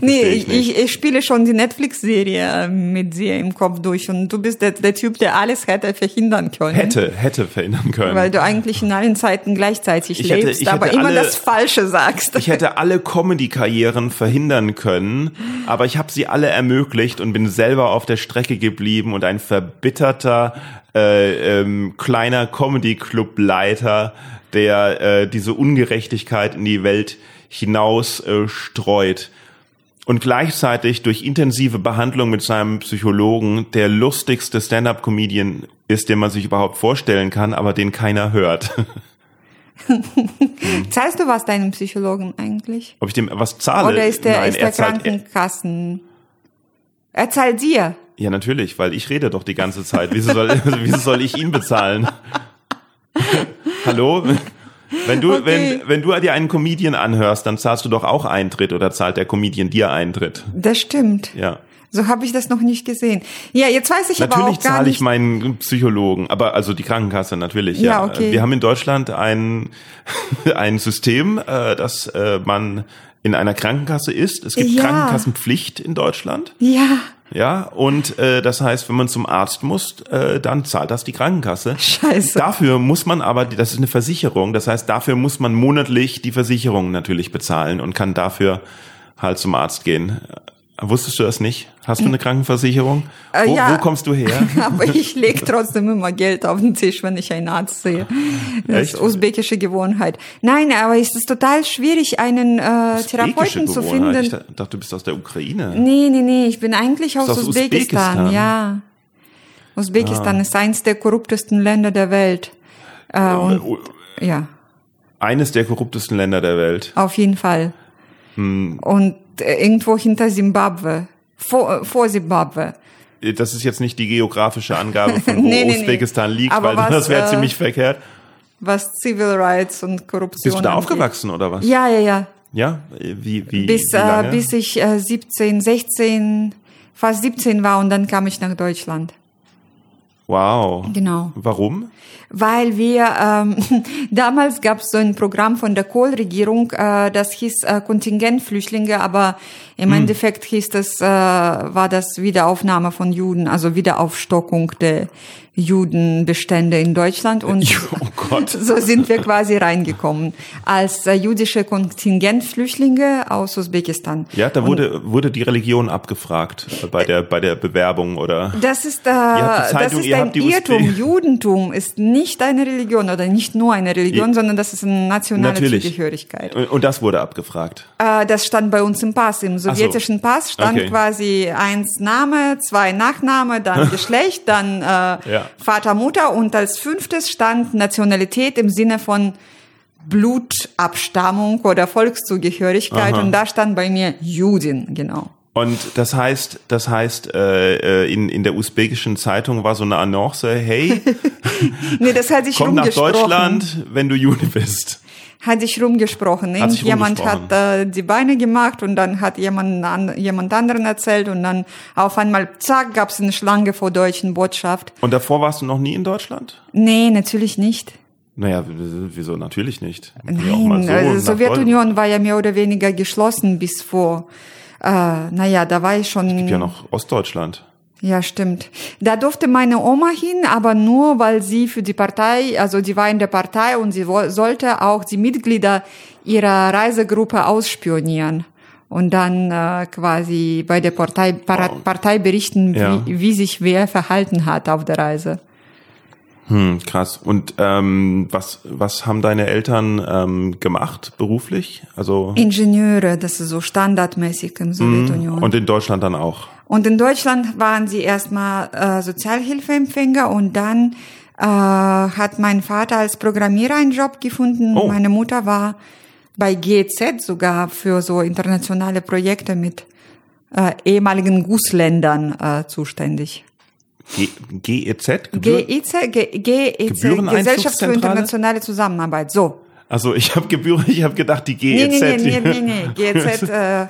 B: Nee,
A: ich
B: ich, ich, spiele schon die Netflix-Serie äh, mit dir im Kopf durch und du bist der, der Typ, der alles hätte verhindern können.
A: Hätte, hätte verhindern können.
B: Weil du eigentlich in allen Zeiten gleichzeitig
A: Ich hätte-
B: lebst,
A: ich
B: aber
A: hätte
B: immer
A: alle-
B: das Falsche sagst.
A: Ich hätte alle Comedy-Karrieren verhindern können, aber ich habe sie alle ermöglicht und bin selber auf der Strecke geblieben und ein verbitterter äh, ähm, kleiner Comedy-Club-Leiter, der äh, diese Ungerechtigkeit in die Welt hinaus äh, streut und gleichzeitig durch intensive Behandlung mit seinem Psychologen der lustigste Stand-up-Comedian ist, den man sich überhaupt vorstellen kann, aber den keiner hört.
B: Zahlst du was deinem Psychologen eigentlich?
A: Ob ich dem was zahle?
B: Oder ist der,
A: Nein,
B: ist der
A: er zahlt-
B: Krankenkassen? Er zahlt dir.
A: Ja, natürlich, weil ich rede doch die ganze Zeit. Wieso soll, wieso soll ich ihn bezahlen? Hallo? Wenn du,
B: Okay.
A: wenn, wenn du dir einen Comedian anhörst, dann zahlst du doch auch Eintritt oder zahlt der Comedian dir Eintritt?
B: Das stimmt.
A: Ja.
B: So habe ich das noch nicht gesehen. Ja, jetzt weiß ich aber
A: Natürlich
B: auch gar
A: zahle
B: nicht.
A: ich meinen Psychologen, aber also die Krankenkasse natürlich.
B: Ja,
A: Ja,
B: okay.
A: Wir haben in Deutschland ein, ein System, äh, dass äh, man in einer Krankenkasse ist. Es gibt
B: Ja.
A: Krankenkassenpflicht in Deutschland.
B: ja,
A: Ja, und äh, das heißt, wenn man zum Arzt muss, äh, dann zahlt das die Krankenkasse.
B: Scheiße.
A: Dafür muss man aber, das ist eine Versicherung, das heißt, dafür muss man monatlich die Versicherung natürlich bezahlen und kann dafür halt zum Arzt gehen. Wusstest du das nicht? Hast du eine Krankenversicherung?
B: Äh,
A: wo,
B: ja.
A: wo kommst du her?
B: aber ich lege trotzdem immer Geld auf den Tisch, wenn ich einen Arzt sehe. Das ist
A: Echt?
B: usbekische Gewohnheit. Nein, aber es ist total schwierig, einen äh, Therapeuten zu
A: Gewohnheit. Ich
B: finden.
A: dachte, du bist aus der Ukraine.
B: Nee, nee, nee, ich bin eigentlich aus,
A: aus
B: Usbekistan.
A: Usbekistan?
B: Ja. Usbekistan ist eins der korruptesten Länder der Welt. Äh, und,
A: Oh,
B: ja.
A: Eines der korruptesten Länder der Welt.
B: Auf jeden Fall.
A: Hm.
B: Und irgendwo hinter Zimbabwe. Vor, äh, vor Zimbabwe.
A: Das ist jetzt nicht die geografische Angabe von wo
B: Nee, nee, nee.
A: Usbekistan liegt,
B: Aber
A: weil
B: was,
A: das wäre
B: äh,
A: ziemlich verkehrt.
B: Was Civil Rights und Korruption
A: Bist du da
B: angeht.
A: aufgewachsen oder was?
B: Ja, ja, ja.
A: Ja? Wie, wie,
B: Bis,
A: wie
B: äh,
A: lange?
B: bis ich äh, 17, 16, fast 17 war und dann kam ich nach Deutschland.
A: Wow.
B: Genau.
A: Warum?
B: Weil wir, ähm, damals gab es so ein Programm von der Kohl-Regierung, äh, das hieß äh, Kontingentflüchtlinge, aber im Endeffekt hieß das, äh, war das Wiederaufnahme von Juden, also Wiederaufstockung der Judenbestände in Deutschland und
A: Oh Gott.
B: so sind wir quasi reingekommen als äh, jüdische Kontingentflüchtlinge aus Usbekistan.
A: Ja, da wurde, wurde die Religion abgefragt äh, bei der, bei der Bewerbung oder?
B: Das ist, äh, das ist ein Irrtum. Judentum ist nicht eine Religion oder nicht nur eine Religion,
A: Ja.
B: sondern das ist eine nationale
A: Natürlich.
B: Zugehörigkeit.
A: Und und das wurde abgefragt.
B: Äh, das stand bei uns im Pass. Im sowjetischen Pass stand
A: Okay.
B: quasi eins Name, zwei Nachname, dann Geschlecht, dann äh,
A: Ja.
B: Vater, Mutter und als fünftes stand Nationalität im Sinne von Blutabstammung oder Volkszugehörigkeit
A: Aha.
B: und da stand bei mir Judin, genau.
A: Und das heißt, das heißt, äh, äh, in, in der usbekischen Zeitung war so eine Annonce, hey,
B: Nee, das hat sich
A: komm nach. Deutschland, wenn du Jude bist.
B: Hat sich rumgesprochen.
A: Hat sich
B: Irgendjemand
A: rumgesprochen.
B: hat äh, die Beine gemacht und dann hat jemand, an, jemand anderen erzählt und dann auf einmal, zack, gab es eine Schlange vor deutschen Botschaft.
A: Und davor warst du noch nie in Deutschland?
B: Nee, natürlich nicht.
A: Naja, wieso natürlich nicht?
B: Nein,
A: so
B: also Sowjetunion war ja mehr oder weniger geschlossen bis vor, äh, naja, da war ich schon.
A: Deutschland. Gibt ja noch Ostdeutschland.
B: Ja, stimmt. Da durfte meine Oma hin, aber nur, weil sie für die Partei, also die war in der Partei und sie sollte auch die Mitglieder ihrer Reisegruppe ausspionieren und dann äh, quasi bei der Partei, Partei berichten,
A: Ja.
B: wie, wie sich wer verhalten hat auf der Reise.
A: Hm, krass. Und ähm, was, was haben deine Eltern ähm, gemacht beruflich? Also
B: Ingenieure, das ist so standardmäßig im Sowjetunion.
A: und in Deutschland dann auch.
B: Und in Deutschland waren sie erstmal äh, Sozialhilfeempfänger und dann äh, hat mein Vater als Programmierer einen Job gefunden.
A: Oh.
B: Meine Mutter war bei GEZ sogar für so internationale Projekte mit äh, ehemaligen Gussländern äh, zuständig.
A: G GEZ? Gebühr
B: GEZ, G- GEZ Gesellschaft für internationale Zusammenarbeit. So.
A: Also ich habe Gebühren, ich habe gedacht, die
B: Nee,
A: GEZ.
B: nee, nee, nee, nee, nee. GEZ, äh,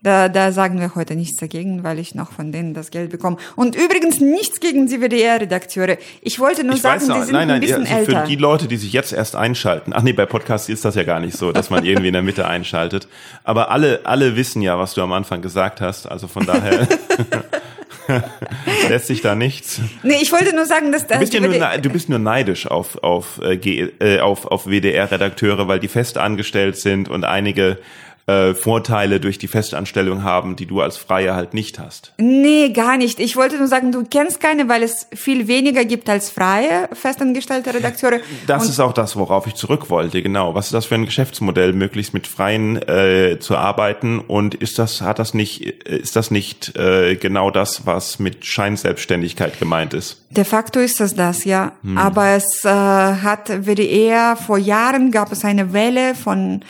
B: da, da sagen wir heute nichts dagegen, weil ich noch von denen das Geld bekomme. Und übrigens nichts gegen die WDR-Redakteure. Ich wollte nur
A: Ich
B: sagen,
A: weiß
B: die sind
A: nein, nein,
B: ein bisschen
A: also
B: älter.
A: für die Leute, die sich jetzt erst einschalten. Ach nee, bei Podcasts ist das ja gar nicht so, dass man irgendwie in der Mitte einschaltet. Aber alle, alle wissen ja, was du am Anfang gesagt hast. Also von daher lässt sich da nichts.
B: nee, ich wollte nur sagen, dass
A: Du bist, ja
B: die
A: nur, ne- du bist nur neidisch auf, auf, äh, äh, auf, auf WDR-Redakteure, weil die fest angestellt sind und einige äh, Vorteile durch die Festanstellung haben, die du als Freier halt nicht hast.
B: Nee, gar nicht. Ich wollte nur sagen, du kennst keine, weil es viel weniger gibt als freie festangestellte Redakteure.
A: Das
B: Und
A: ist auch das, worauf ich zurück wollte, genau. Was ist das für ein Geschäftsmodell, möglichst mit Freien äh, zu arbeiten? Und ist das, hat das nicht, ist das nicht äh, genau das, was mit Scheinselbstständigkeit gemeint ist?
B: De facto ist es das, ja.
A: Hm.
B: Aber es äh, hat WDR, vor Jahren gab es eine Welle von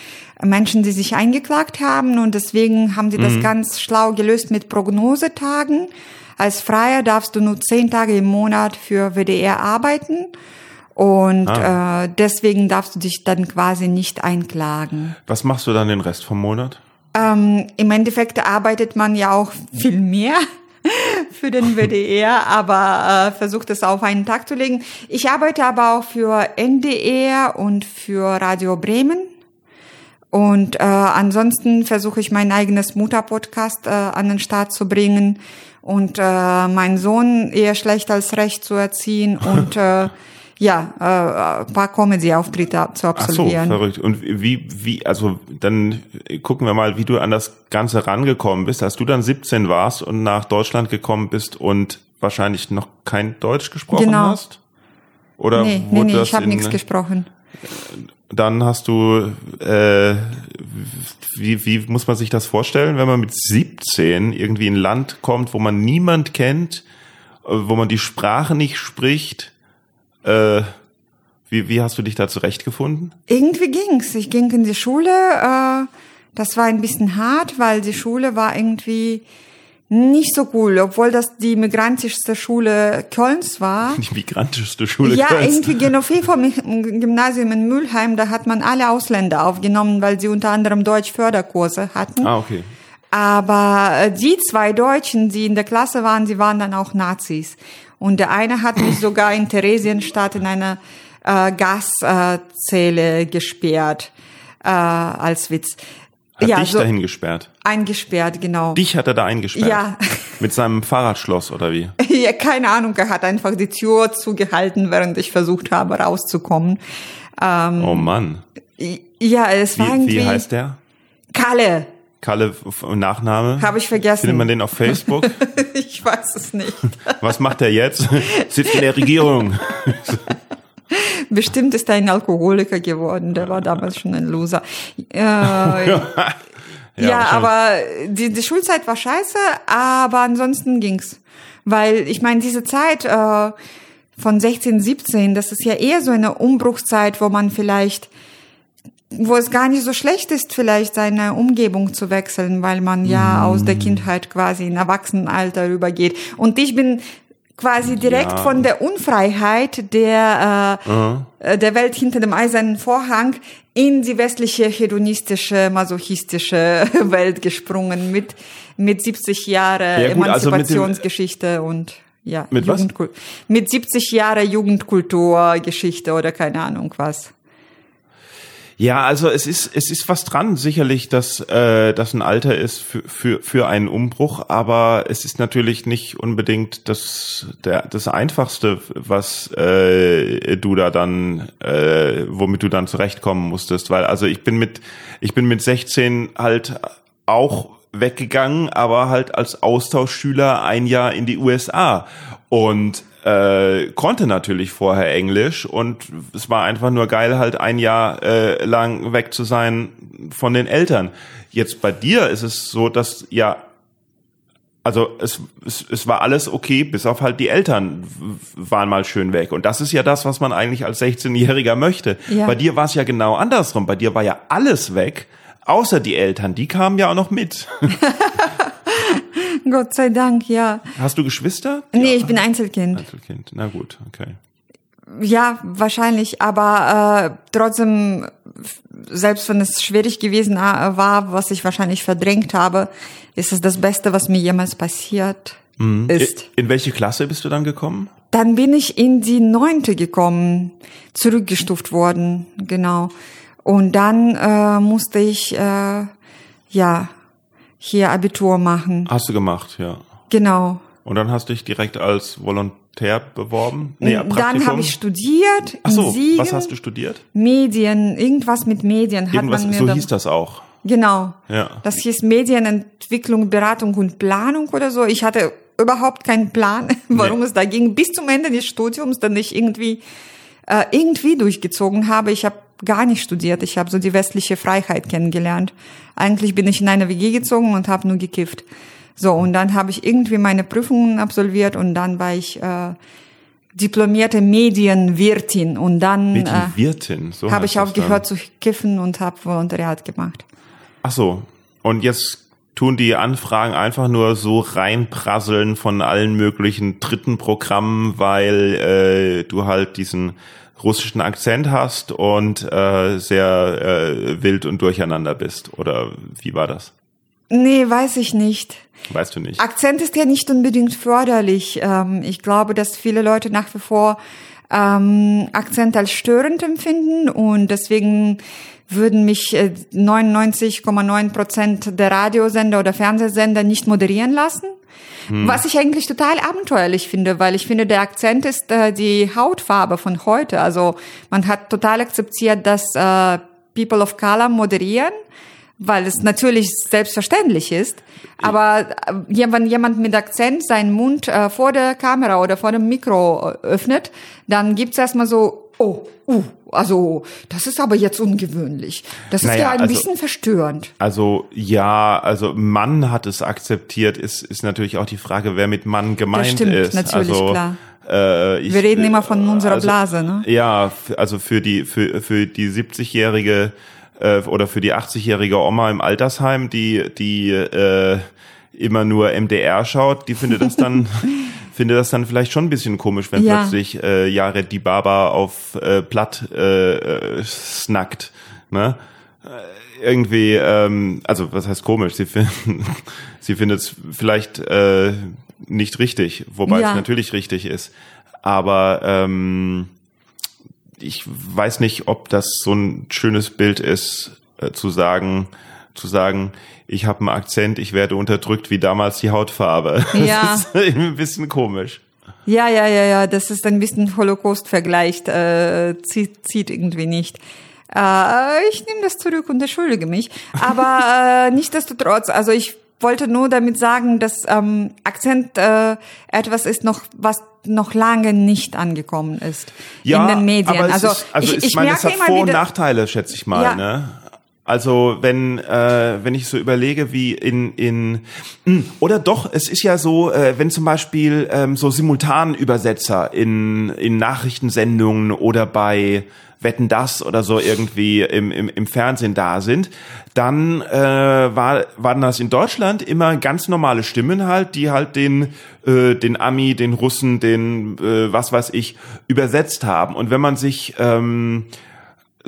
B: Menschen, die sich eingeklagt haben und deswegen haben die
A: Mhm.
B: das ganz schlau gelöst mit Prognosetagen. Als Freier darfst du nur zehn Tage im Monat für WDR arbeiten und
A: Ah.
B: äh, deswegen darfst du dich dann quasi nicht einklagen.
A: Was machst du dann den Rest vom Monat?
B: Ähm, Im Endeffekt arbeitet man ja auch viel mehr für den WDR, aber äh, versucht es auf einen Tag zu legen. Ich arbeite aber auch für NDR und für Radio Bremen. Und äh, ansonsten versuche ich mein eigenes Mutterpodcast äh, an den Start zu bringen und äh, meinen Sohn eher schlecht als recht zu erziehen und äh, ja, äh, ein paar Comedy-Auftritte zu
A: Ach so,
B: absolvieren.
A: verrückt. Und wie, wie, also dann gucken wir mal, wie du an das Ganze rangekommen bist, als du dann 17 warst und nach Deutschland gekommen bist und wahrscheinlich noch kein Deutsch gesprochen
B: Genau.
A: hast? Oder
B: nee, nee, nee,
A: das
B: ich habe nichts gesprochen.
A: Dann hast du, äh, wie, wie muss man sich das vorstellen, wenn man mit 17 irgendwie in ein Land kommt, wo man niemand kennt, äh, wo man die Sprache nicht spricht? Äh, Wie, wie hast du dich da zurechtgefunden?
B: Irgendwie ging's. Ich ging in die Schule. Äh, das war ein bisschen hart, weil die Schule war irgendwie nicht so cool, obwohl das die migrantischste Schule Kölns war.
A: Die migrantischste Schule
B: ja,
A: Kölns.
B: irgendwie Genovevo Gymnasium in Mülheim, da hat man alle Ausländer aufgenommen, weil sie unter anderem Deutsch-Förderkurse hatten.
A: Ah, okay.
B: Aber äh, die zwei Deutschen, die in der Klasse waren, sie waren dann auch Nazis. Und der eine hat mich sogar in Theresienstadt in einer äh, Gaszelle gesperrt, äh, als Witz.
A: Hat
B: ja,
A: dich
B: so
A: dahin gesperrt?
B: eingesperrt, genau.
A: Dich hat er da eingesperrt?
B: Ja.
A: Mit seinem Fahrradschloss oder wie?
B: Ja, keine Ahnung, er hat einfach die Tür zugehalten, während ich versucht habe, rauszukommen. Ähm,
A: Oh Mann.
B: ja, es war
A: Wie,
B: irgendwie...
A: wie heißt der?
B: Kalle,
A: Kalle Nachname?
B: habe ich vergessen.
A: Findet man den auf Facebook?
B: ich weiß es nicht.
A: Was macht er jetzt? Sitzt in der Regierung.
B: Bestimmt ist er ein Alkoholiker geworden, der war damals schon ein Loser. Äh, ja,
A: wahrscheinlich.
B: aber die, die Schulzeit war scheiße, aber ansonsten ging's. Weil ich meine, diese Zeit äh, von 16, 17, das ist ja eher so eine Umbruchszeit, wo man vielleicht wo es gar nicht so schlecht ist, vielleicht seine Umgebung zu wechseln, weil man ja aus der Kindheit quasi in Erwachsenenalter übergeht. Und ich bin quasi direkt
A: Ja.
B: von der Unfreiheit der, äh, äh, der Welt hinter dem eisernen Vorhang in die westliche hedonistische, masochistische Welt gesprungen mit, mit 70 Jahre
A: Ja, gut, also
B: Emanzipationsgeschichte und ja,
A: Mit was?
B: Mit 70 Jahre Jugendkulturgeschichte oder keine Ahnung was.
A: Ja, also es ist es ist was dran, sicherlich, dass äh, das ein Alter ist für, für für einen Umbruch, aber es ist natürlich nicht unbedingt das der das einfachste, was äh, du da dann äh, womit du dann zurechtkommen musstest, weil also ich bin mit ich bin mit 16 halt auch weggegangen, aber halt als Austauschschüler ein Jahr in die USA und äh, konnte natürlich vorher Englisch und es war einfach nur geil, halt ein Jahr äh, lang weg zu sein von den Eltern. Jetzt bei dir ist es so, dass ja, also es, es, es war alles okay, bis auf halt die Eltern waren mal schön weg. Und das ist ja das, was man eigentlich als 16-Jähriger möchte.
B: Ja.
A: Bei dir war es ja genau andersrum. Bei dir war ja alles weg, außer die Eltern. Die kamen ja auch noch mit.
B: Gott sei Dank, ja.
A: Hast du Geschwister?
B: Nee, ich bin Einzelkind.
A: Einzelkind. Na gut, okay.
B: Ja, wahrscheinlich, aber äh, trotzdem, selbst wenn es schwierig gewesen äh, war, was ich wahrscheinlich verdrängt habe, ist es das Beste, was mir jemals passiert ist.
A: In, in welche Klasse bist du dann gekommen?
B: Dann bin ich in die neunte gekommen, zurückgestuft worden, genau. Und dann äh, musste ich äh, ja hier Abitur machen,
A: Hast du gemacht, ja.
B: genau.
A: Und dann hast du dich direkt als Volontär beworben? Nee,
B: dann
A: Praktikum?
B: habe ich studiert
A: Ach so,
B: in Siegen,
A: was hast du studiert?
B: Medien, irgendwas mit Medien hat
A: Irgendwas,
B: man mir
A: so
B: dann,
A: hieß das auch.
B: Genau.
A: Ja.
B: Das hieß Medienentwicklung, Beratung und Planung oder so. Ich hatte überhaupt keinen Plan, warum
A: Nee.
B: es da ging, bis zum Ende des Studiums, dann ich irgendwie äh, irgendwie durchgezogen habe. Ich habe gar nicht studiert. Ich habe so die westliche Freiheit kennengelernt. Eigentlich bin ich in eine WG gezogen und habe nur gekifft. So, und dann habe ich irgendwie meine Prüfungen absolviert und dann war ich äh, diplomierte Medienwirtin und dann äh,
A: die Wirtin. So
B: habe
A: heißt
B: ich aufgehört zu kiffen und habe Volontariat gemacht.
A: Ach so. Und jetzt tun die Anfragen einfach nur so reinprasseln von allen möglichen dritten Programmen, weil äh, du halt diesen russischen Akzent hast und äh, sehr äh, wild und durcheinander bist. Oder wie war das?
B: Nee, weiß ich nicht.
A: Weißt du nicht.
B: Akzent ist ja nicht unbedingt förderlich. Ähm, ich glaube, dass viele Leute nach wie vor ähm, Akzent als störend empfinden und deswegen würden mich äh, 99,9 Prozent der Radiosender oder Fernsehsender nicht moderieren lassen. Was ich eigentlich total abenteuerlich finde, weil ich finde, der Akzent ist äh, die Hautfarbe von heute. Also man hat total akzeptiert, dass äh, People of Color moderieren, weil es natürlich selbstverständlich ist. Aber äh, wenn jemand mit Akzent seinen Mund äh, vor der Kamera oder vor dem Mikro äh, öffnet, dann gibt's erstmal so, oh, uh, also das ist aber jetzt ungewöhnlich. Das ist
A: Naja,
B: ja ein
A: also-
B: bisschen verstörend.
A: Also ja, also Mann hat es akzeptiert, ist, ist natürlich auch die Frage, wer mit Mann gemeint
B: stimmt,
A: ist.
B: natürlich,
A: also,
B: klar.
A: Äh, ich,
B: Wir reden immer von unserer
A: also,
B: Blase, ne?
A: Ja, also für die für für die 70-jährige äh, oder für die 80-jährige Oma im Altersheim, die die äh, immer nur MDR schaut, die findet das dann finde das dann vielleicht schon ein bisschen komisch, wenn
B: Ja.
A: plötzlich äh, Jared die Baba auf äh, platt äh, äh, snackt, ne? Äh, Irgendwie, ähm, also was heißt komisch? Sie finden, sie findet es vielleicht äh, nicht richtig, wobei
B: Ja.
A: es natürlich richtig ist. Aber ähm, ich weiß nicht, ob das so ein schönes Bild ist, äh, zu sagen, zu sagen, ich habe einen Akzent, ich werde unterdrückt wie damals die Hautfarbe.
B: Ja.
A: Das ist ein bisschen komisch.
B: Ja, ja, ja, ja, das ist ein bisschen Holocaust-Vergleich, äh, zieht, zieht irgendwie nicht. Äh, ich nehme das zurück und entschuldige mich. Aber äh, nichtsdestotrotz, also ich wollte nur damit sagen, dass ähm, Akzent äh, etwas ist noch, was noch lange nicht angekommen ist in den Medien.
A: Aber
B: also,
A: ist, also
B: ich,
A: ich,
B: ich
A: meine, es hat
B: immer
A: Vor- und Nachteile, schätze ich mal.
B: Ja.
A: Ne? Also wenn äh, wenn ich so überlege, wie in in mh, oder doch, es ist ja so, äh, wenn zum Beispiel ähm, so Simultanübersetzer in in Nachrichtensendungen oder bei Wetten das oder so irgendwie im, im, im Fernsehen da sind, dann äh, war, waren das in Deutschland immer ganz normale Stimmen halt, die halt den, äh, den Ami, den Russen, den äh, was weiß ich, übersetzt haben. Und wenn man sich ähm,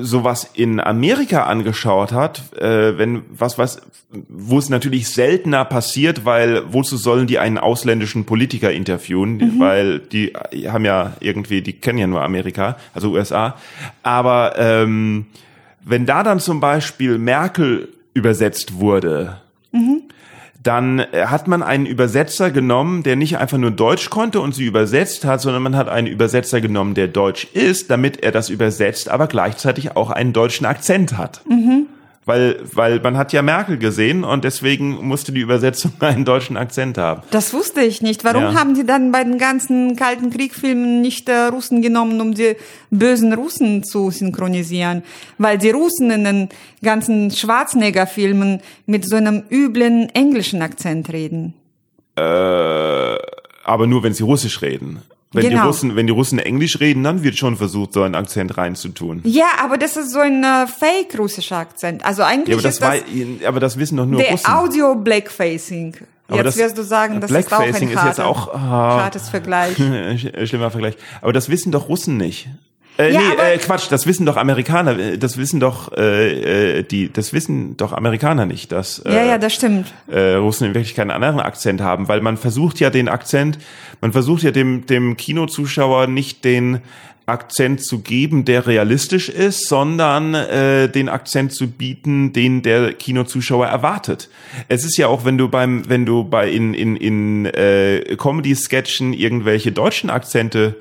A: sowas in Amerika angeschaut hat, äh, wenn was was, wo es natürlich seltener passiert, weil wozu sollen die einen ausländischen Politiker interviewen, weil die haben ja irgendwie, die kennen ja nur Amerika, also USA. Aber ähm, wenn da dann zum Beispiel Merkel übersetzt wurde, dann äh, hat man einen Übersetzer genommen, der nicht einfach nur Deutsch konnte und sie übersetzt hat, sondern man hat einen Übersetzer genommen, der Deutsch ist, damit er das übersetzt, aber gleichzeitig auch einen deutschen Akzent hat. Weil, weil man hat ja Merkel gesehen und deswegen musste die Übersetzung einen deutschen Akzent haben.
B: Das wusste ich nicht. Warum
A: Ja.
B: haben die dann bei den ganzen Kalten Kriegfilmen nicht äh, Russen genommen, um die bösen Russen zu synchronisieren? Weil die Russen in den ganzen Schwarzenegger-Filmen mit so einem üblen englischen Akzent reden.
A: Äh, aber nur wenn sie Russisch reden. Wenn die
B: Genau.
A: Russen, wenn die Russen Englisch reden, dann wird schon versucht, so einen Akzent reinzutun.
B: Ja, aber das ist so ein äh, fake-russischer Akzent. Also eigentlich
A: Ja, aber das,
B: ist das
A: war, aber das wissen doch nur
B: der
A: Russen.
B: Audio-Blackfacing.
A: Aber
B: Jetzt
A: das-
B: wirst du sagen, das ist auch ein
A: Blackfacing ist
B: harter,
A: jetzt auch, ah.
B: hartes Vergleich.
A: Sch- Schlimmer Vergleich. Aber das wissen doch Russen nicht. Äh,
B: Ja,
A: nee, äh, Quatsch, das wissen doch Amerikaner, äh, das wissen doch äh, äh, die, das wissen doch Amerikaner nicht, dass äh,
B: Ja, ja, das stimmt.
A: äh, Russen in Wirklichkeit einen anderen Akzent haben, weil man versucht ja den Akzent, man versucht ja dem dem Kinozuschauer nicht den Akzent zu geben, der realistisch ist, sondern äh, den Akzent zu bieten, den der Kinozuschauer erwartet. Es ist ja auch, wenn du beim, wenn du bei in in in äh, Comedy-Sketchen irgendwelche deutschen Akzente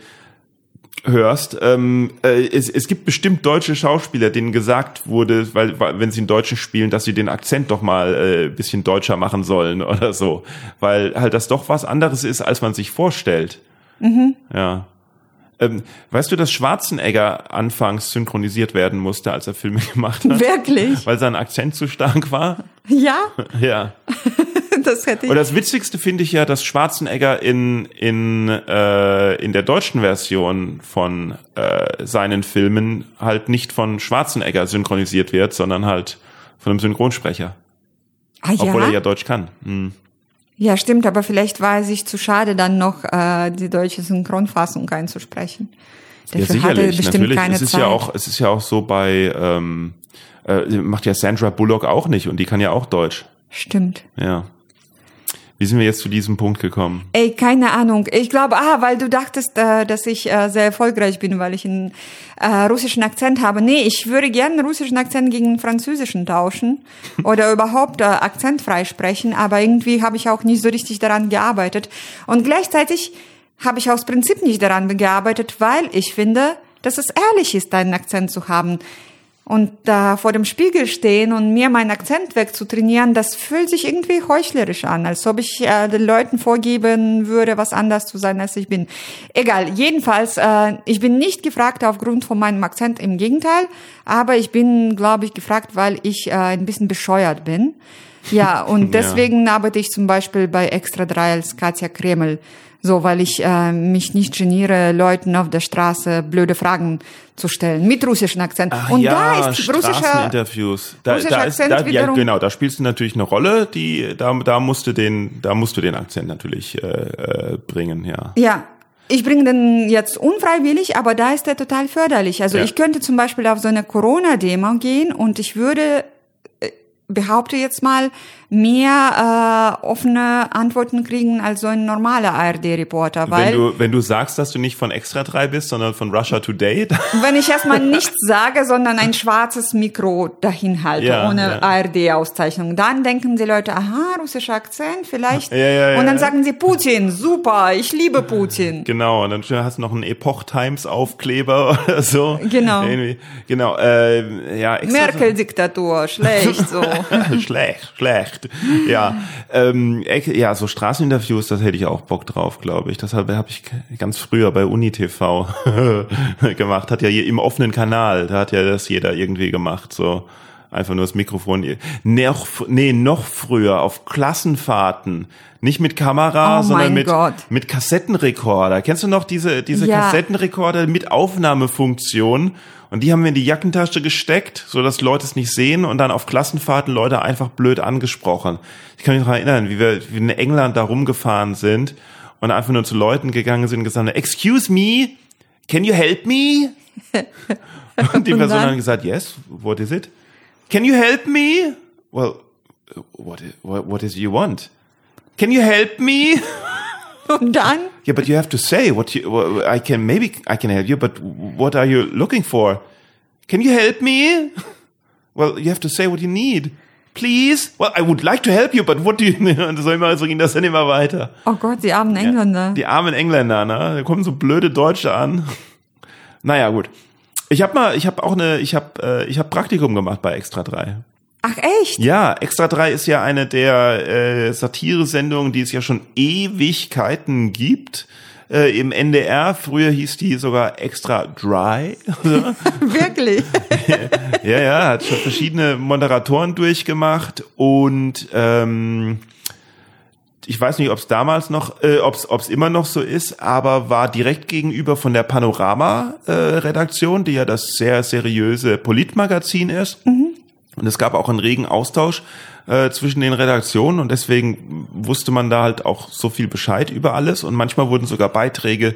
A: hörst, ähm, äh, es, es gibt bestimmt deutsche Schauspieler, denen gesagt wurde, weil, weil wenn sie einen Deutschen spielen, dass sie den Akzent doch mal äh, ein bisschen deutscher machen sollen oder so, weil halt das doch was anderes ist, als man sich vorstellt. Ja. Ähm, weißt du, dass Schwarzenegger anfangs synchronisiert werden musste, als er Filme gemacht hat?
B: Wirklich?
A: Weil sein Akzent zu stark war?
B: Ja,
A: Ja.
B: das hätte ich.
A: Und das Witzigste finde ich ja, dass Schwarzenegger in, in, äh, in der deutschen Version von äh, seinen Filmen halt nicht von Schwarzenegger synchronisiert wird, sondern halt von einem Synchronsprecher.
B: ah,
A: Obwohl er
B: ja?
A: ja Deutsch kann. Hm.
B: ja, stimmt, aber vielleicht war es sich zu schade, dann noch äh, die deutsche Synchronfassung einzusprechen.
A: Ja,
B: Dafür hatte er
A: sicherlich,
B: bestimmt
A: natürlich.
B: keine
A: Es ist
B: Zeit.
A: ja auch, es ist ja auch so bei, ähm, äh, macht ja Sandra Bullock auch nicht und die kann ja auch Deutsch.
B: Stimmt.
A: Ja. Wie sind wir jetzt zu diesem Punkt gekommen?
B: Ey, keine Ahnung. Ich glaube, ah, weil du dachtest, äh, dass ich äh, sehr erfolgreich bin, weil ich einen äh, russischen Akzent habe. Nee, ich würde gerne einen russischen Akzent gegen einen französischen tauschen oder überhaupt äh, akzentfrei sprechen, aber irgendwie habe ich auch nicht so richtig daran gearbeitet. Und gleichzeitig habe ich aus Prinzip nicht daran gearbeitet, weil ich finde, dass es ehrlich ist, einen Akzent zu haben. Und da vor dem Spiegel stehen und mir meinen Akzent wegzutrainieren, das fühlt sich irgendwie heuchlerisch an, als ob ich äh, den Leuten vorgeben würde, was anders zu sein, als ich bin. Egal, jedenfalls, äh, ich bin nicht gefragt aufgrund von meinem Akzent, im Gegenteil, aber ich bin, glaube ich, gefragt, weil ich äh, ein bisschen bescheuert bin. Ja, und deswegen ja. arbeite ich zum Beispiel bei Extra 3 als Katja Kreml. So, weil ich äh, mich nicht geniere, Leuten auf der Straße blöde Fragen zu stellen mit russischen Akzent.
A: Ach
B: und
A: ja,
B: da ist russischer
A: Interviews. Da,
B: russischer
A: da ist, da, ja, genau, da spielst du natürlich eine Rolle, die da da musst du den da musst du den Akzent natürlich äh, äh, bringen, ja.
B: Ja, ich bringe den jetzt unfreiwillig, aber da ist er total förderlich. Also
A: Ja.
B: ich könnte zum Beispiel auf so eine Corona-Demo gehen und ich würde, behaupte jetzt mal, mehr äh, offene Antworten kriegen als so ein normaler ARD-Reporter.
A: Wenn
B: Weil
A: du wenn du sagst, dass du nicht von Extra 3 bist, sondern von Russia Today,
B: wenn ich erstmal nichts sage, sondern ein schwarzes Mikro dahin halte,
A: Ja,
B: ohne
A: ja.
B: ARD-Auszeichnung, dann denken die Leute, aha, russischer Akzent, vielleicht.
A: Ja, ja, ja,
B: und dann sagen sie, Putin, super, ich liebe Putin.
A: Genau, und dann hast du noch einen Epoch Times Aufkleber oder so.
B: Genau.
A: Irgendwie, genau, äh, ja,
B: Merkel-Diktatur, schlecht, so.
A: schlecht, schlecht. Ja, ähm, ja, so Straßeninterviews, das hätte ich auch Bock drauf, glaube ich. Das habe hab ich ganz früher bei UniTV gemacht. Hat ja im offenen Kanal, da hat ja das jeder irgendwie gemacht, so einfach nur das Mikrofon. Noch, nee, noch früher auf Klassenfahrten. Nicht mit Kamera,
B: Oh
A: sondern mit,
B: Gott.
A: mit Kassettenrekorder. Kennst du noch diese, diese
B: Ja.
A: Kassettenrekorder mit Aufnahmefunktion? Und die haben wir in die Jackentasche gesteckt, so dass Leute es nicht sehen und dann auf Klassenfahrten Leute einfach blöd angesprochen. Ich kann mich noch erinnern, wie wir, wie wir in England da rumgefahren sind und einfach nur zu Leuten gegangen sind und gesagt haben, excuse me, can you help me? Und die Person hat gesagt, yes, what is it? Can you help me? Well, what, what, what is you want? Can you help me?
B: Dann?
A: Yeah, but you have to say what you. I can maybe I can help you, but what are you looking for? Can you help me? Well, you have to say what you need, please. Well, I would like to help you, but what do you? Und so immer so ging das dann immer weiter.
B: Oh Gott, die armen Engländer.
A: Die armen Engländer, ne? Da kommen so blöde Deutsche an. Naja, gut. Ich habe mal, ich habe auch eine, ich habe, äh, ich habe Praktikum gemacht bei Extra 3.
B: Ach echt?
A: Ja, Extra 3 ist ja eine der äh, Satire-Sendungen, die es ja schon Ewigkeiten gibt. Äh, Im NDR, früher hieß die sogar Extra Dry.
B: Wirklich?
A: ja, ja, hat schon verschiedene Moderatoren durchgemacht und ähm, ich weiß nicht, ob es damals noch, äh, ob es immer noch so ist, aber war direkt gegenüber von der Panorama-Redaktion, die ja das sehr seriöse Politmagazin ist. Und es gab auch einen regen Austausch äh, zwischen den Redaktionen und deswegen wusste man da halt auch so viel Bescheid über alles und manchmal wurden sogar Beiträge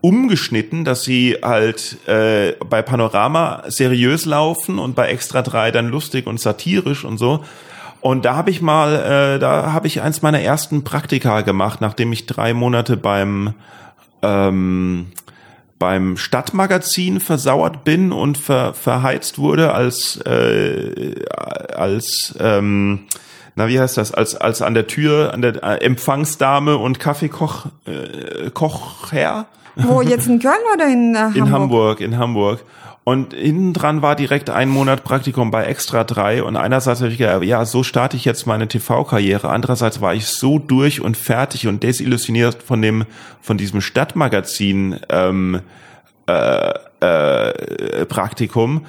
A: umgeschnitten, dass sie halt äh, bei Panorama seriös laufen und bei Extra 3 dann lustig und satirisch und so. Und da habe ich mal, äh, da habe ich eins meiner ersten Praktika gemacht, nachdem ich drei Monate beim ähm, beim Stadtmagazin versauert bin und ver, verheizt wurde als äh, als ähm, na wie heißt das? Als als an der Tür an der äh, Empfangsdame und Kaffeekoch äh, Kochherr?
B: Wo, jetzt in Köln oder in äh, Hamburg?
A: in Hamburg in Hamburg und hinten dran war direkt ein Monat Praktikum bei Extra 3 und einerseits habe ich gedacht, ja, so starte ich jetzt meine TV-Karriere. Andererseits war ich so durch und fertig und desillusioniert von dem, von diesem Stadtmagazin ähm, äh, äh, Praktikum,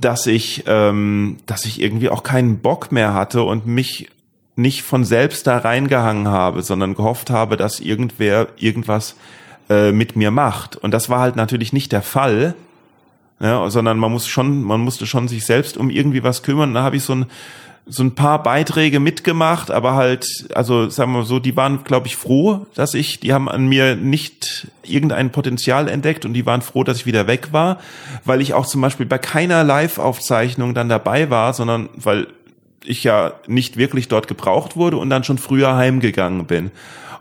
A: dass ich, ähm, dass ich irgendwie auch keinen Bock mehr hatte und mich nicht von selbst da reingehangen habe, sondern gehofft habe, dass irgendwer irgendwas äh, mit mir macht. Und das war halt natürlich nicht der Fall ja, sondern man muss schon, man musste schon sich selbst um irgendwie was kümmern. Da habe ich so ein so ein paar Beiträge mitgemacht, aber halt, also sagen wir so, die waren, glaube ich, froh, dass ich, die haben an mir nicht irgendein Potenzial entdeckt und die waren froh, dass ich wieder weg war, weil ich auch zum Beispiel bei keiner Live-Aufzeichnung dann dabei war, sondern weil ich ja nicht wirklich dort gebraucht wurde und dann schon früher heimgegangen bin.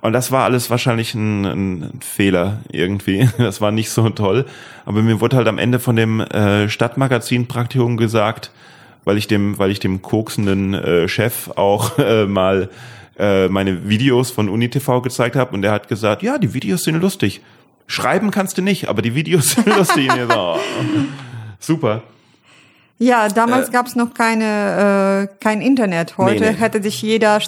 A: Und das war alles wahrscheinlich ein, ein Fehler irgendwie. Das war nicht so toll. Aber mir wurde halt am Ende von dem äh, Stadtmagazin-Praktikum gesagt, weil ich dem, weil ich dem koksenden äh, Chef auch äh, mal äh, meine Videos von UniTV gezeigt habe und der hat gesagt, ja, die Videos sind lustig. Schreiben kannst du nicht, aber die Videos sind lustig. So, oh, super.
B: Ja, damals gab's noch keine, äh, kein Internet. Heute
A: Nee, nee.
B: hätte dich jeder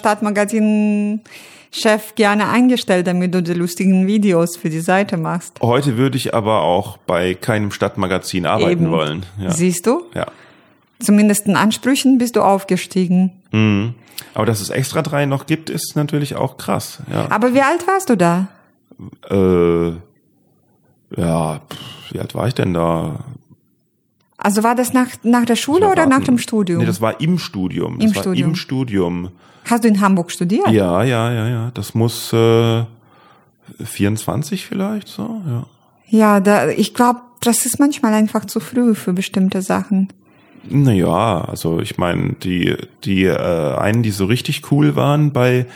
B: Stadtmagazin-Chef gerne eingestellt, damit du die lustigen Videos für die Seite machst.
A: Heute würde ich aber auch bei keinem Stadtmagazin arbeiten
B: Eben.
A: wollen. Ja.
B: Siehst du?
A: ja.
B: Zumindest in Ansprüchen bist du aufgestiegen.
A: Mhm. Aber dass es extra drei noch gibt, ist natürlich auch krass. Ja.
B: Aber wie alt warst du da?
A: Äh, ja, pff, wie alt war ich denn da?
B: Also war das nach, nach der Schule oder nach dem Studium?
A: Nee, das war im Studium.
B: Im
A: das war
B: Studium.
A: im Studium.
B: Hast du in Hamburg studiert?
A: Ja, ja, ja, ja. Das muss äh, 24 vielleicht so, ja.
B: Ja, da, ich glaube, das ist manchmal einfach zu früh für bestimmte Sachen.
A: Naja, also ich meine, die, die äh, einen, die so richtig cool waren bei,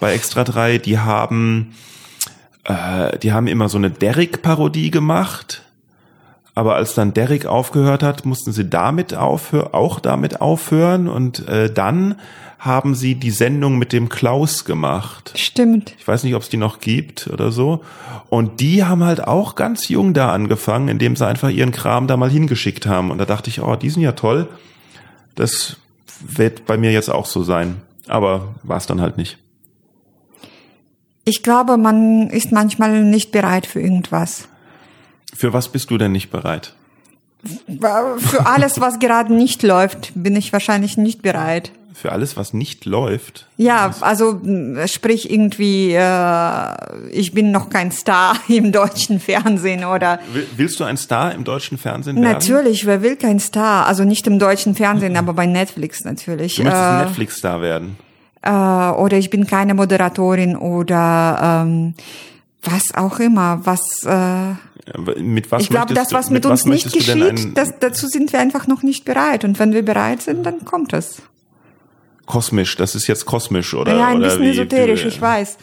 A: bei Extra 3, die haben, äh, die haben immer so eine Derrick-Parodie gemacht. Aber als dann Derrick aufgehört hat, mussten sie damit aufhören, auch damit aufhören. Und äh, dann haben sie die Sendung mit dem Klaus gemacht.
B: Stimmt.
A: Ich weiß nicht, ob es die noch gibt oder so. Und die haben halt auch ganz jung da angefangen, indem sie einfach ihren Kram da mal hingeschickt haben. Und da dachte ich, oh, die sind ja toll. Das wird bei mir jetzt auch so sein. Aber war es dann halt nicht.
B: Ich glaube, man ist manchmal nicht bereit für irgendwas.
A: Für was bist du denn nicht bereit?
B: Für alles, was gerade nicht läuft, bin ich wahrscheinlich nicht bereit.
A: Für alles, was nicht läuft?
B: Ja, also mh, sprich irgendwie, äh, ich bin noch kein Star im deutschen Fernsehen oder
A: Will- Willst du ein Star im deutschen Fernsehen werden?
B: natürlich, wer will kein Star? Also nicht im deutschen Fernsehen, aber bei Netflix natürlich.
A: Du möchtest ein
B: Äh,
A: Netflix-Star werden.
B: äh, oder ich bin keine Moderatorin oder ähm, was auch immer, was äh,
A: Mit was
B: ich glaube, das, was
A: du,
B: mit uns nicht
A: du denn
B: geschieht,
A: ein-
B: das, dazu sind wir einfach noch nicht bereit. Und wenn wir bereit sind, dann kommt es.
A: Kosmisch, das ist jetzt kosmisch, oder?
B: ja, ein
A: oder
B: bisschen
A: wie
B: esoterisch, ich weiß.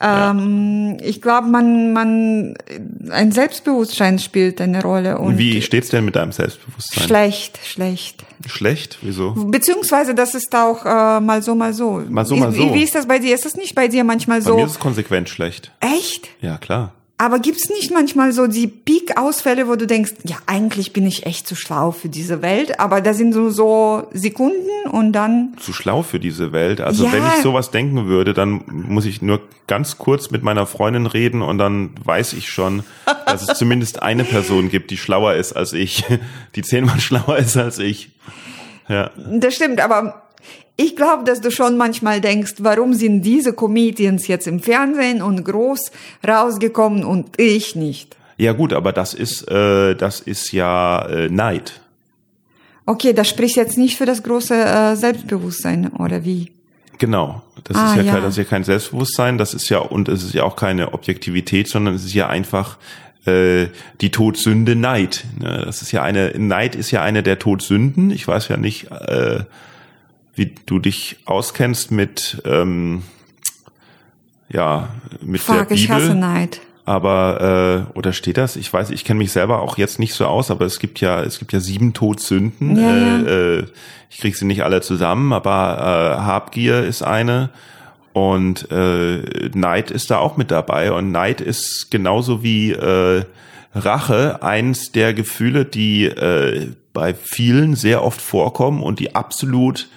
B: Ähm, Ich glaube, man, man, ein Selbstbewusstsein spielt eine Rolle und
A: Wie steht's denn mit deinem Selbstbewusstsein?
B: schlecht, schlecht.
A: Schlecht? Wieso?
B: Beziehungsweise das ist auch äh, mal so, mal so.
A: Mal so, mal
B: wie,
A: so.
B: Wie ist das bei dir? Ist das nicht bei dir manchmal
A: Bei mir
B: so?
A: ist es konsequent schlecht.
B: Echt?
A: Ja, klar.
B: Aber gibt's nicht manchmal so die Peak-Ausfälle, wo du denkst, ja, eigentlich bin ich echt zu schlau für diese Welt, aber da sind so, so Sekunden und dann,
A: Zu schlau für diese Welt. Also
B: Ja.
A: wenn ich sowas denken würde, dann muss ich nur ganz kurz mit meiner Freundin reden und dann weiß ich schon, dass es zumindest eine Person gibt, die schlauer ist als ich, die zehnmal schlauer ist als ich. Ja.
B: das stimmt, aber ich glaube, dass du schon manchmal denkst, warum sind diese Comedians jetzt im Fernsehen und groß rausgekommen und ich nicht?
A: Ja gut, aber das ist, äh, das ist ja äh, Neid.
B: Okay, das spricht jetzt nicht für das große äh, Selbstbewusstsein, oder wie?
A: Genau. Das
B: Ah,
A: ist ja,
B: ja.
A: Kein, das ist ja kein Selbstbewusstsein, das ist ja, und es ist ja auch keine Objektivität, sondern es ist ja einfach äh, die Todsünde Neid. Ne? Das ist ja eine, Neid ist ja eine der Todsünden. Ich weiß ja nicht, äh, wie du dich auskennst mit, ähm, ja, mit der
B: Fuck, ich hasse
A: Bibel.
B: Neid.
A: Aber äh, oder steht das? Ich weiß, ich kenne mich selber auch jetzt nicht so aus, aber es gibt ja es gibt ja sieben Todsünden.
B: Ja, ja.
A: Äh, äh, ich krieg sie nicht alle zusammen, aber äh, Habgier ist eine und äh, Neid ist da auch mit dabei und Neid ist genauso wie äh, Rache eins der Gefühle, die äh, bei vielen sehr oft vorkommen und die absolut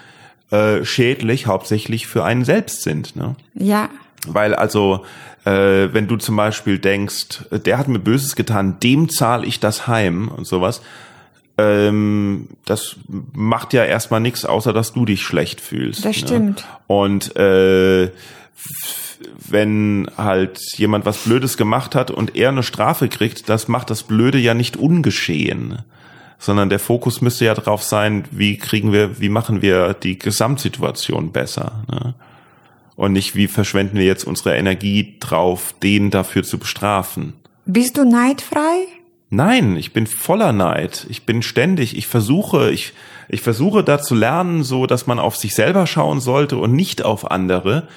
A: äh, schädlich hauptsächlich für einen selbst sind. Ne?
B: Ja.
A: Weil also, äh, wenn du zum Beispiel denkst, der hat mir Böses getan, dem zahle ich das heim und sowas, ähm, das macht ja erstmal nichts, außer dass du dich schlecht fühlst.
B: Das stimmt.
A: Ne? Und äh, wenn halt jemand was Blödes gemacht hat und er eine Strafe kriegt, das macht das Blöde ja nicht ungeschehen. Sondern der Fokus müsste ja drauf sein, wie kriegen wir, wie machen wir die Gesamtsituation besser. Ne? Und nicht, wie verschwenden wir jetzt unsere Energie drauf, den dafür zu bestrafen.
B: Bist du neidfrei?
A: Nein, ich bin voller Neid. Ich bin ständig, ich versuche, ich, ich versuche da zu lernen, so dass man auf sich selber schauen sollte und nicht auf andere.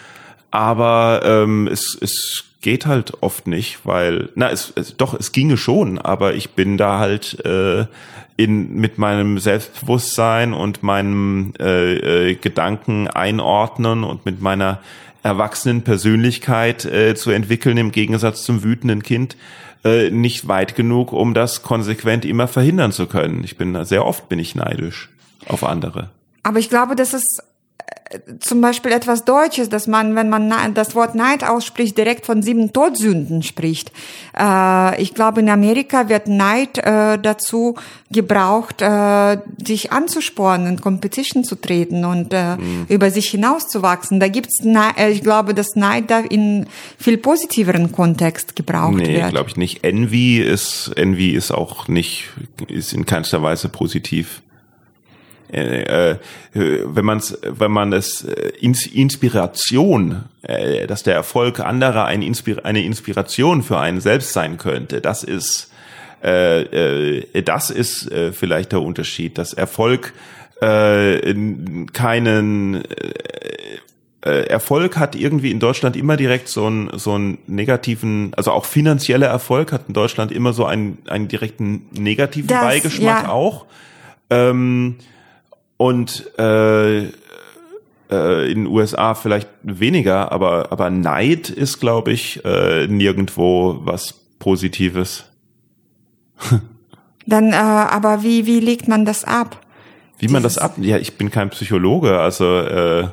A: Aber ähm, es, es geht halt oft nicht, weil, na, es, es doch, es ginge schon, aber ich bin da halt äh, in mit meinem Selbstbewusstsein und meinem äh, äh, Gedanken einordnen und mit meiner erwachsenen Persönlichkeit äh, zu entwickeln im Gegensatz zum wütenden Kind äh, nicht weit genug, um das konsequent immer verhindern zu können. Ich bin sehr oft bin ich neidisch auf andere.
B: Aber ich glaube, das ist zum Beispiel etwas Deutsches, dass man, wenn man das Wort Neid ausspricht, direkt von sieben Todsünden spricht. Äh, ich glaube, in Amerika wird Neid äh, dazu gebraucht, äh, sich anzuspornen, in Competition zu treten und äh, mhm. über sich hinauszuwachsen. Da gibt's, äh, ich glaube, dass Neid da in viel positiveren Kontext gebraucht nee, wird.
A: Nee, glaube ich nicht. Envy ist, Envy ist auch nicht, ist in keinster Weise positiv. Äh, äh, wenn man es, wenn man es äh, Inspiration, äh, dass der Erfolg anderer ein Inspir eine Inspiration für einen selbst sein könnte, das ist äh, äh, das ist äh, vielleicht der Unterschied, dass Erfolg äh, keinen äh, Erfolg hat irgendwie in Deutschland immer direkt so einen so einen negativen, also auch finanzieller Erfolg hat in Deutschland immer so einen einen direkten negativen das, Beigeschmack ja. auch. Ähm, und äh, äh, in den USA vielleicht weniger, aber, aber Neid ist, glaube ich, äh, nirgendwo was Positives.
B: Dann, äh, aber wie, wie legt man das ab?
A: Wie man das ab? Ja, ich bin kein Psychologe, also äh,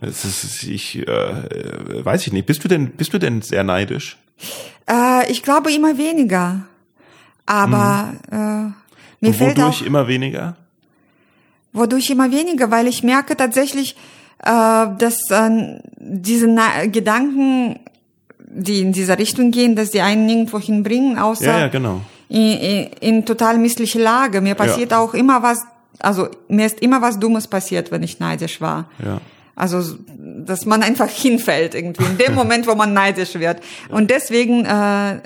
A: es ist, ich äh, weiß ich nicht. Bist du denn, bist du denn sehr neidisch?
B: Äh, ich glaube immer weniger. Aber mhm. äh, mir
A: Und
B: fällt
A: auch immer weniger
B: wodurch immer weniger, weil ich merke tatsächlich, äh, dass äh, diese Na Gedanken, die in dieser Richtung gehen, dass die einen nirgendwo hinbringen, außer
A: ja, ja, genau.
B: in, in, in total missliche Lage. Mir passiert ja. auch immer was, also mir ist immer was Dummes passiert, wenn ich neidisch war.
A: Ja.
B: Also, dass man einfach hinfällt irgendwie in dem Moment, wo man neidisch wird. Und deswegen äh,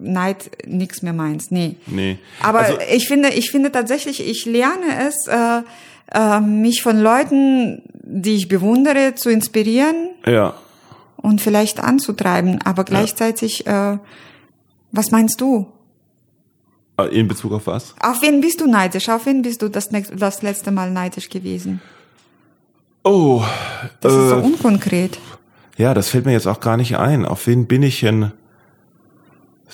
B: Neid nix mehr meins. Nee.
A: Nee.
B: Aber also, ich finde, ich finde tatsächlich, ich lerne es, äh, äh, mich von Leuten, die ich bewundere, zu inspirieren.
A: Ja.
B: Und vielleicht anzutreiben. Aber gleichzeitig, ja. äh, was meinst du?
A: Äh, in Bezug auf was?
B: Auf wen bist du neidisch? Auf wen bist du das, das letzte Mal neidisch gewesen?
A: Oh.
B: Das ist so äh, unkonkret.
A: Ja, das fällt mir jetzt auch gar nicht ein. Auf wen bin ich denn?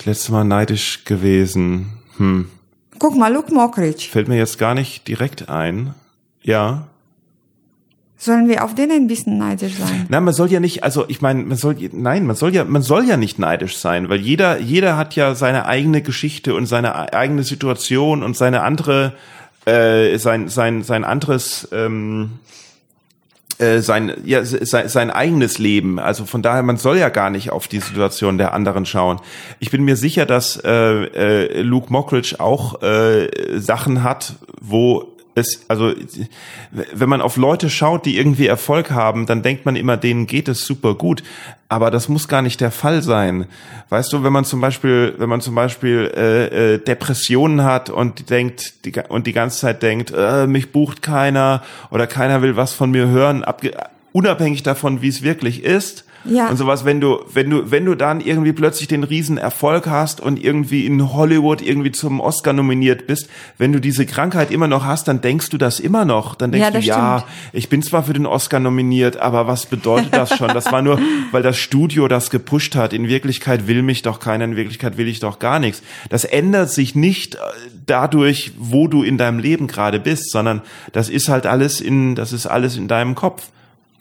A: Das letzte Mal neidisch gewesen? Hm.
B: Guck mal, Luke Mockridge.
A: Fällt mir jetzt gar nicht direkt ein. Ja.
B: Sollen wir auf den ein bisschen neidisch sein?
A: Na, man soll ja nicht, also ich meine, man soll nein, man soll ja, man soll ja nicht neidisch sein, weil jeder, jeder hat ja seine eigene Geschichte und seine eigene Situation und seine andere, äh, sein, sein, sein anderes ähm, äh, sein, ja, sein, sein eigenes Leben. Also von daher, man soll ja gar nicht auf die Situation der anderen schauen. Ich bin mir sicher, dass äh, äh, Luke Mockridge auch äh, Sachen hat, wo es, also wenn man auf Leute schaut, die irgendwie Erfolg haben, dann denkt man immer, denen geht es super gut. Aber das muss gar nicht der Fall sein. Weißt du, wenn man zum Beispiel, wenn man zum Beispiel äh, äh, Depressionen hat und denkt die, und die ganze Zeit denkt, äh, mich bucht keiner oder keiner will was von mir hören, unabhängig davon, wie es wirklich ist, ja. Und sowas, wenn du, wenn du, wenn du dann irgendwie plötzlich den riesen Erfolg hast und irgendwie in Hollywood irgendwie zum Oscar nominiert bist, wenn du diese Krankheit immer noch hast, dann denkst du das immer noch. Dann denkst ja, du, ja, ich bin zwar für den Oscar nominiert, aber was bedeutet das schon? Das war nur, weil das Studio das gepusht hat. In Wirklichkeit will mich doch keiner, in Wirklichkeit will ich doch gar nichts. Das ändert sich nicht äh, dadurch, wo du in deinem Leben gerade bist, sondern das ist halt alles in, das ist alles in deinem Kopf.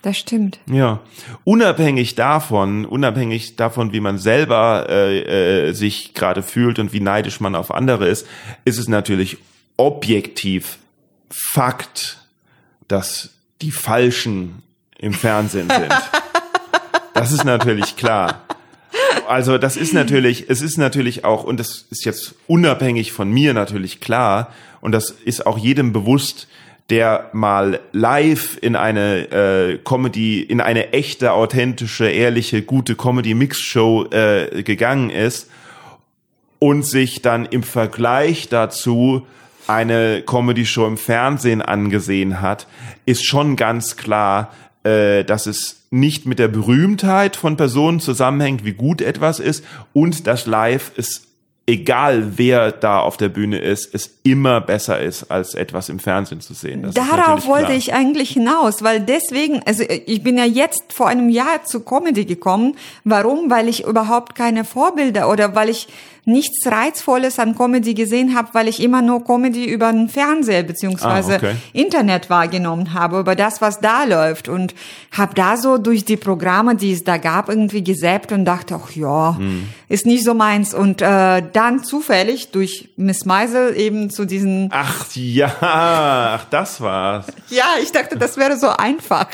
B: Das stimmt.
A: Ja. Unabhängig davon, unabhängig davon, wie man selber äh, äh, sich gerade fühlt und wie neidisch man auf andere ist, ist es natürlich objektiv Fakt, dass die Falschen im Fernsehen sind. das ist natürlich klar. Also das ist natürlich, es ist natürlich auch, und das ist jetzt unabhängig von mir natürlich klar, und das ist auch jedem bewusst, der mal live in eine äh, Comedy, in eine echte, authentische, ehrliche, gute Comedy-Mix-Show äh, gegangen ist und sich dann im Vergleich dazu eine Comedy-Show im Fernsehen angesehen hat, ist schon ganz klar, äh, dass es nicht mit der Berühmtheit von Personen zusammenhängt, wie gut etwas ist, und dass live es egal wer da auf der Bühne ist, es immer besser ist, als etwas im Fernsehen zu sehen.
B: Das Darauf wollte ich eigentlich hinaus, weil deswegen, also ich bin ja jetzt vor einem Jahr zu Comedy gekommen. Warum? Weil ich überhaupt keine Vorbilder oder weil ich nichts Reizvolles an Comedy gesehen habe, weil ich immer nur Comedy über den Fernseher beziehungsweise ah, okay. Internet wahrgenommen habe, über das, was da läuft und habe da so durch die Programme, die es da gab, irgendwie gesäppt und dachte, ach ja, hm. ist nicht so meins. Und äh, dann zufällig durch Miss Meisel eben zu diesen...
A: Ach ja, ach das war's.
B: ja, ich dachte, das wäre so einfach.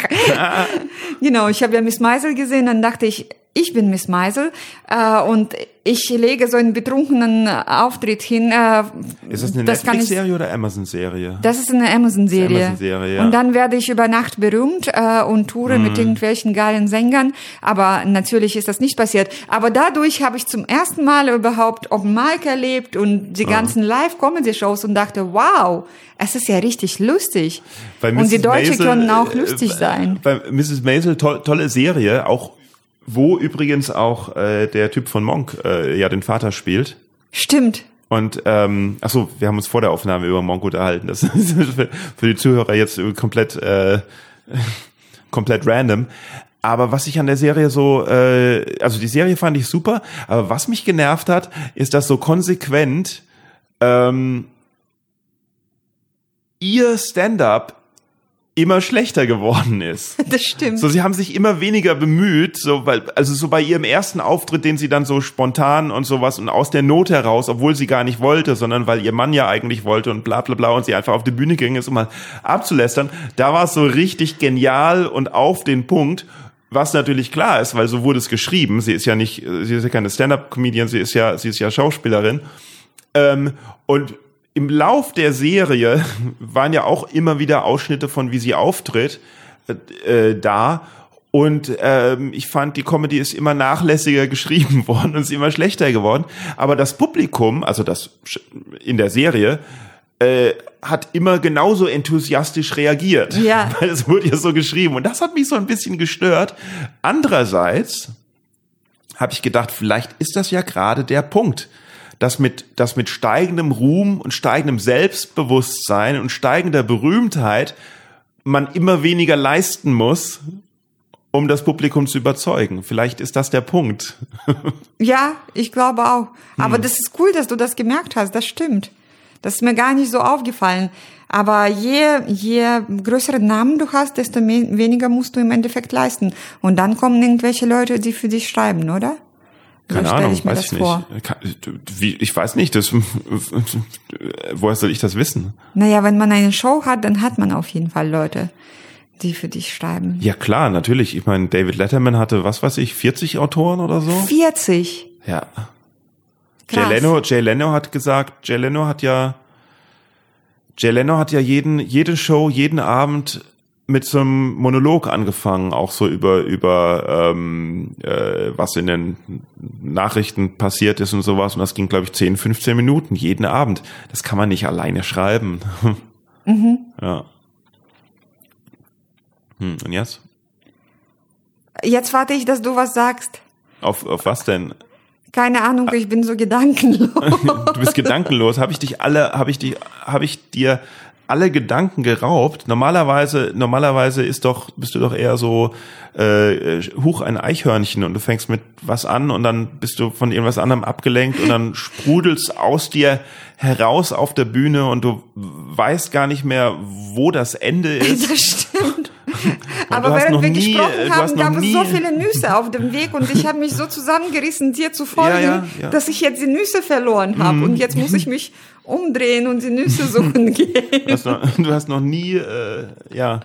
B: genau, ich habe ja Miss Meisel gesehen, dann dachte ich, ich bin Miss Meisel äh, und ich lege so einen betrunkenen Auftritt hin. Äh,
A: ist das eine Netflix-Serie oder Amazon-Serie?
B: Das ist eine Amazon-Serie. Amazon ja. Und dann werde ich über Nacht berühmt äh, und toure mm. mit irgendwelchen geilen Sängern. Aber natürlich ist das nicht passiert. Aber dadurch habe ich zum ersten Mal überhaupt Open Mic erlebt und die ganzen Live-Comedy-Shows und dachte, wow, es ist ja richtig lustig. und die Deutschen Maisel, können auch äh, lustig äh, sein.
A: Bei Mrs. Maisel, to tolle Serie, auch wo übrigens auch äh, der Typ von Monk äh, ja den Vater spielt.
B: Stimmt.
A: Und ähm, ach so, wir haben uns vor der Aufnahme über Monk unterhalten. Das ist für, für die Zuhörer jetzt komplett äh, komplett random. Aber was ich an der Serie so, äh, also die Serie fand ich super, aber was mich genervt hat, ist, dass so konsequent ähm, ihr Stand-up immer schlechter geworden ist.
B: Das stimmt.
A: So, sie haben sich immer weniger bemüht, so, weil, also so bei ihrem ersten Auftritt, den sie dann so spontan und sowas und aus der Not heraus, obwohl sie gar nicht wollte, sondern weil ihr Mann ja eigentlich wollte und bla bla bla und sie einfach auf die Bühne ging ist, um mal abzulästern, da war es so richtig genial und auf den Punkt. Was natürlich klar ist, weil so wurde es geschrieben. Sie ist ja nicht, sie ist ja keine Stand-up-Comedian, sie ist ja, sie ist ja Schauspielerin. Ähm, und im Lauf der Serie waren ja auch immer wieder Ausschnitte von, wie sie auftritt, äh, da. Und ähm, ich fand, die Comedy ist immer nachlässiger geschrieben worden und ist immer schlechter geworden. Aber das Publikum, also das in der Serie, äh, hat immer genauso enthusiastisch reagiert.
B: Ja.
A: Weil es wurde ja so geschrieben. Und das hat mich so ein bisschen gestört. Andererseits habe ich gedacht, vielleicht ist das ja gerade der Punkt dass mit, dass mit steigendem Ruhm und steigendem Selbstbewusstsein und steigender Berühmtheit man immer weniger leisten muss, um das Publikum zu überzeugen. Vielleicht ist das der Punkt.
B: ja, ich glaube auch. Aber hm. das ist cool, dass du das gemerkt hast. Das stimmt. Das ist mir gar nicht so aufgefallen. Aber je, je größere Namen du hast, desto weniger musst du im Endeffekt leisten. Und dann kommen irgendwelche Leute, die für dich schreiben, oder?
A: Keine Ahnung, ich weiß ich vor. nicht. Wie, ich weiß nicht, das, woher soll ich das wissen?
B: Naja, wenn man eine Show hat, dann hat man auf jeden Fall Leute, die für dich schreiben.
A: Ja klar, natürlich. Ich meine, David Letterman hatte, was weiß ich, 40 Autoren oder so?
B: 40?
A: Ja. Jay Leno, Jay Leno hat gesagt, Jay Leno hat ja, Jay Leno hat ja jeden, jede Show, jeden Abend mit so einem Monolog angefangen, auch so über über ähm, äh, was in den Nachrichten passiert ist und sowas. Und das ging, glaube ich, 10, 15 Minuten jeden Abend. Das kann man nicht alleine schreiben. Mhm. Ja. Hm, und jetzt?
B: Jetzt warte ich, dass du was sagst.
A: Auf, auf was denn?
B: Keine Ahnung, ich bin so gedankenlos.
A: du bist gedankenlos. Habe ich dich alle, habe ich dich, habe ich dir alle Gedanken geraubt. Normalerweise, normalerweise ist doch, bist du doch eher so, äh, huch, ein Eichhörnchen und du fängst mit was an und dann bist du von irgendwas anderem abgelenkt und dann sprudelst aus dir heraus auf der Bühne und du weißt gar nicht mehr, wo das Ende ist.
B: Das stimmt. Aber während wir nie, gesprochen haben, gab es so viele Nüsse auf dem Weg und ich habe mich so zusammengerissen, dir zu folgen, ja, ja, ja. dass ich jetzt die Nüsse verloren habe. Mm. Und jetzt muss ich mich umdrehen und die Nüsse suchen gehen.
A: Du hast noch, du hast noch nie, äh, ja.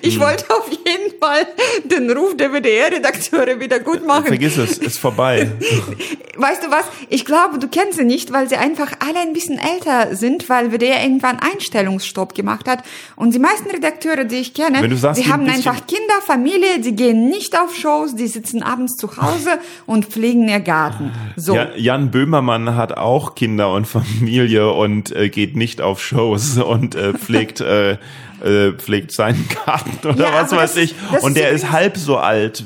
B: Ich hm. wollte auf jeden Fall den Ruf der WDR-Redakteure wieder gut machen.
A: Vergiss es, ist vorbei.
B: Weißt du was? Ich glaube, du kennst sie nicht, weil sie einfach alle ein bisschen älter sind, weil WDR irgendwann Einstellungsstopp gemacht hat. Und die meisten Redakteure, die ich kenne, Wenn du sagst, die haben ein einfach Kinder, Familie, die gehen nicht auf Shows, die sitzen abends zu Hause und pflegen ihr Garten. So. Ja,
A: Jan Böhmermann hat auch Kinder und Familie und äh, geht nicht auf Shows und äh, pflegt äh, äh, pflegt seinen Garten oder
B: Ja,
A: was weiß
B: das-
A: ich.
B: das
A: Und
B: ist
A: der ist halb so alt,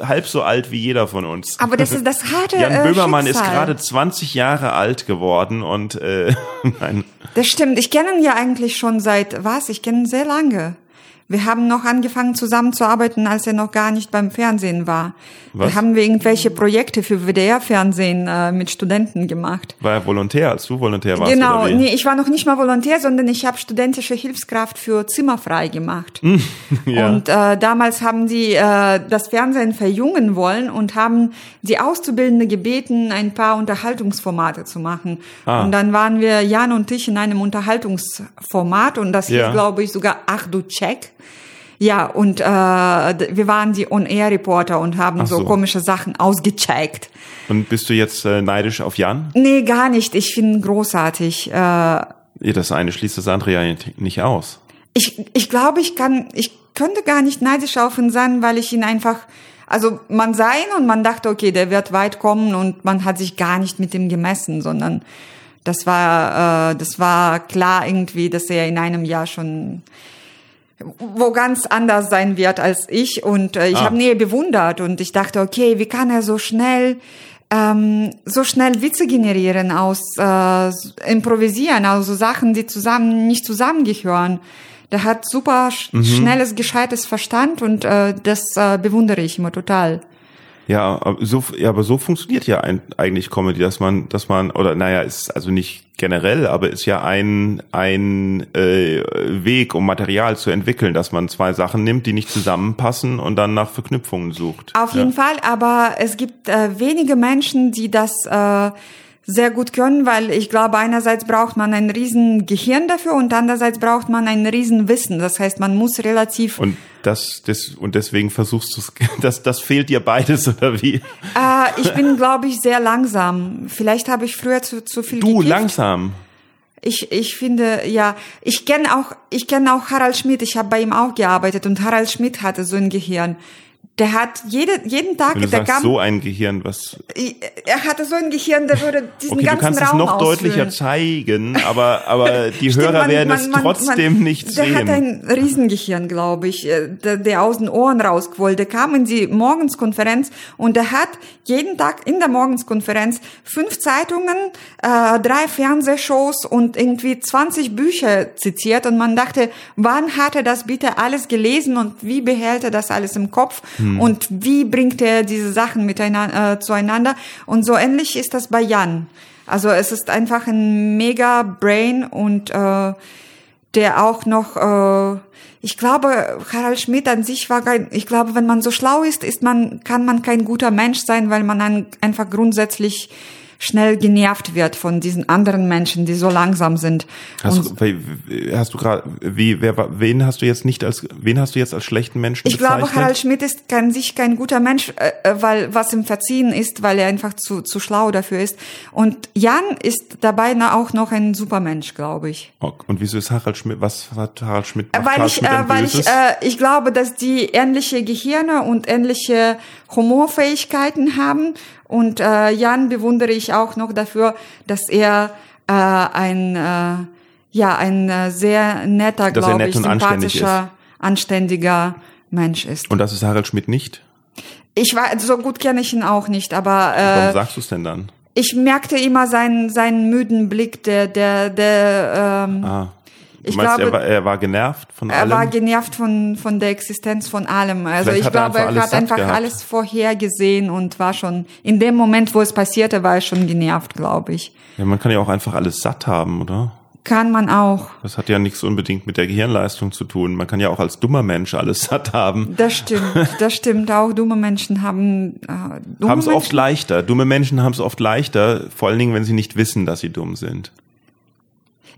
A: halb so alt wie jeder von uns.
B: Aber das ist das harte
A: Jan
B: äh,
A: Böhmermann ist
B: Schicksal.
A: gerade 20 Jahre alt geworden und äh, nein.
B: Das stimmt. Ich kenne ihn ja eigentlich schon seit was? Ich kenne ihn sehr lange. Wir haben noch angefangen zusammenzuarbeiten, als er noch gar nicht beim Fernsehen war.
A: Was?
B: Da haben wir irgendwelche Projekte für WDR-Fernsehen äh, mit Studenten gemacht.
A: War er Volontär, als du Volontär warst
B: genau,
A: oder wie?
B: nee, ich war noch nicht mal Volontär, sondern ich habe studentische Hilfskraft für Zimmerfrei gemacht.
A: Ja.
B: Und äh, damals haben die äh, das Fernsehen verjüngen wollen und haben die Auszubildende gebeten, ein paar Unterhaltungsformate zu machen.
A: Ah.
B: Und dann waren wir, Jan und ich, in einem Unterhaltungsformat und das
A: Ja.
B: hieß, glaube ich, sogar Ach du Check. Ja, und äh, wir waren die On-Air-Reporter und haben so.
A: so.
B: komische Sachen ausgecheckt.
A: Und bist du jetzt äh, neidisch auf Jan?
B: Nee, gar nicht. Ich finde ihn großartig. Äh,
A: Ja, das eine schließt das andere ja nicht- nicht aus.
B: ich, ich glaube, ich kann, ich könnte gar nicht neidisch auf ihn sein, weil ich ihn einfach, also man sah ihn und man dachte, okay, der wird weit kommen und man hat sich gar nicht mit ihm gemessen, sondern das war, äh, das war klar irgendwie, dass er in einem Jahr schon wo ganz anders sein wird als ich und äh, ich
A: Ah.
B: habe Nähe bewundert und ich dachte, okay, wie kann er so schnell ähm, so schnell Witze generieren aus äh, improvisieren, also Sachen, die zusammen nicht zusammengehören. Der hat super sch schnelles, gescheites Verstand und äh, das äh, bewundere ich immer total.
A: Ja, aber so, ja, aber so funktioniert ja ein, eigentlich Comedy, dass man, dass man, oder naja, ist also nicht generell, aber ist ja ein, ein äh, Weg, um Material zu entwickeln, dass man zwei Sachen nimmt, die nicht zusammenpassen und dann nach Verknüpfungen sucht.
B: Auf jeden Fall, aber es gibt äh, wenige Menschen, die das äh, sehr gut können, weil ich glaube, einerseits braucht man ein riesen Gehirn dafür und andererseits braucht man ein riesen Wissen. Das heißt, man muss relativ
A: Und das, das, und deswegen versuchst du das, das fehlt dir beides, oder wie?
B: Äh, ich bin, glaube ich, sehr langsam. Vielleicht habe ich früher zu, zu viel
A: Du,
B: gekifft.
A: langsam.
B: Ich, ich finde, ja, ich kenne auch, ich kenne auch Harald Schmidt. Ich habe bei ihm auch gearbeitet und Harald Schmidt hatte so ein Gehirn. Der hat jede, jeden Tag,
A: Wenn du
B: der
A: sagst,
B: kam,
A: so ein Gehirn, was,
B: er hatte so ein Gehirn, der würde diesen
A: okay, du
B: ganzen
A: kannst es
B: Raum
A: noch
B: ausfüllen.
A: deutlicher zeigen, aber, aber die
B: Stimmt,
A: Hörer
B: man-
A: werden
B: man-
A: es
B: man-
A: trotzdem nicht
B: der
A: sehen.
B: hat ein Riesengehirn, glaube ich, äh, der, der aus den Ohren rausquoll. Der kam in die Morgenskonferenz und der hat jeden Tag in der Morgenskonferenz fünf Zeitungen, äh, drei Fernsehshows und irgendwie 20 Bücher zitiert und man dachte, wann hat er das bitte alles gelesen und wie behält er das alles im Kopf
A: Hm.
B: Und wie bringt er diese Sachen miteinander äh, zueinander und so ähnlich ist das bei Jan. Also es ist einfach ein mega Brain und äh, der auch noch, äh, ich glaube, Harald Schmidt an sich war kein, ich glaube, wenn man so schlau ist, ist man, kann man kein guter Mensch sein, weil man ein, einfach grundsätzlich schnell genervt wird von diesen anderen Menschen, die so langsam sind.
A: Hast, du- hast du gerade, wie, wer, wen hast du jetzt nicht als, wen hast du jetzt als schlechten Menschen
B: ich
A: bezeichnet?
B: glaube, Harald Schmidt ist an sich kein guter Mensch, äh, äh, weil was ihm verziehen ist, weil er einfach zu, zu schlau dafür ist. Und Jan ist dabei na- auch noch ein Supermensch, glaube ich.
A: Oh, Und wieso ist Harald Schmidt, was hat Harald Schmidt,
B: Weil
A: Harald
B: ich,
A: Schmidt
B: äh, weil ich, äh, ich glaube, dass die ähnliche Gehirne und ähnliche Humorfähigkeiten haben. Und äh, Jan bewundere ich auch noch dafür, dass er äh, ein, äh, ja, ein äh, sehr netter,
A: er
B: glaube
A: nett
B: ich,
A: und anständig
B: sympathischer, anständiger Mensch ist.
A: Und das ist Harald Schmidt nicht?
B: Ich war, so gut kenne ich ihn auch nicht, aber
A: Warum
B: äh,
A: sagst du es denn dann?
B: ich merkte immer seinen, seinen müden Blick, der, der, der, ähm,
A: Ah. Du
B: ich
A: meinst,
B: glaube,
A: er, war, er war genervt von
B: Er
A: allem?
B: war genervt von, von der Existenz von allem. Also
A: Vielleicht
B: ich
A: er
B: glaube, er hat einfach
A: gehabt.
B: alles vorhergesehen und war schon, in dem Moment, wo es passierte, war er schon genervt, glaube ich.
A: ja, man kann ja auch einfach alles satt haben, oder?
B: Kann man auch.
A: Das hat ja nichts unbedingt mit der Gehirnleistung zu tun. Man kann ja auch als dummer Mensch alles satt haben.
B: Das stimmt, das stimmt auch. Dumme Menschen haben, äh, dumme
A: Haben es oft leichter. Dumme Menschen haben es oft leichter, vor allen Dingen, wenn sie nicht wissen, dass sie dumm sind.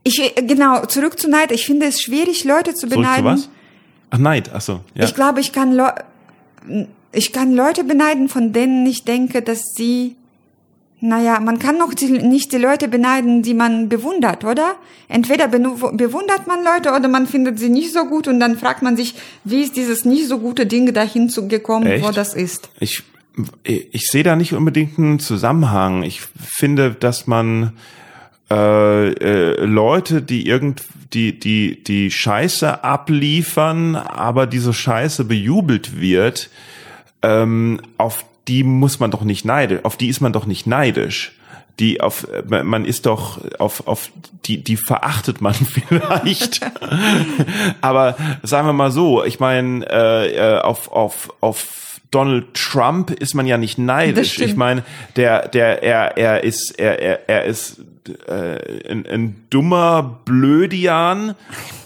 B: Ich, äh, genau, zurück zu Neid. Ich finde es schwierig, Leute zu
A: Zurück
B: beneiden.
A: zu was? Ach, Neid, ach so, ja.
B: Ich glaube, ich kann, Leu ich kann Leute beneiden, von denen ich denke, dass sie, naja, man kann noch die, nicht die Leute beneiden, die man bewundert, oder? Entweder bewundert man Leute oder man findet sie nicht so gut und dann fragt man sich, wie ist dieses nicht so gute Ding dahin zu gekommen,
A: Echt?
B: wo das ist.
A: Ich, ich sehe da nicht unbedingt einen Zusammenhang. Ich finde, dass man äh, äh, Leute, die irgend die die die Scheiße abliefern, aber diese Scheiße bejubelt wird, ähm, auf die muss man doch nicht neidisch, auf die ist man doch nicht neidisch. Die auf man ist doch auf auf die die verachtet man vielleicht. aber sagen wir mal so, ich meine äh, äh, auf auf auf Donald Trump ist man ja nicht neidisch. Ich meine, der der er er ist er er, er ist äh, ein, ein dummer Blödian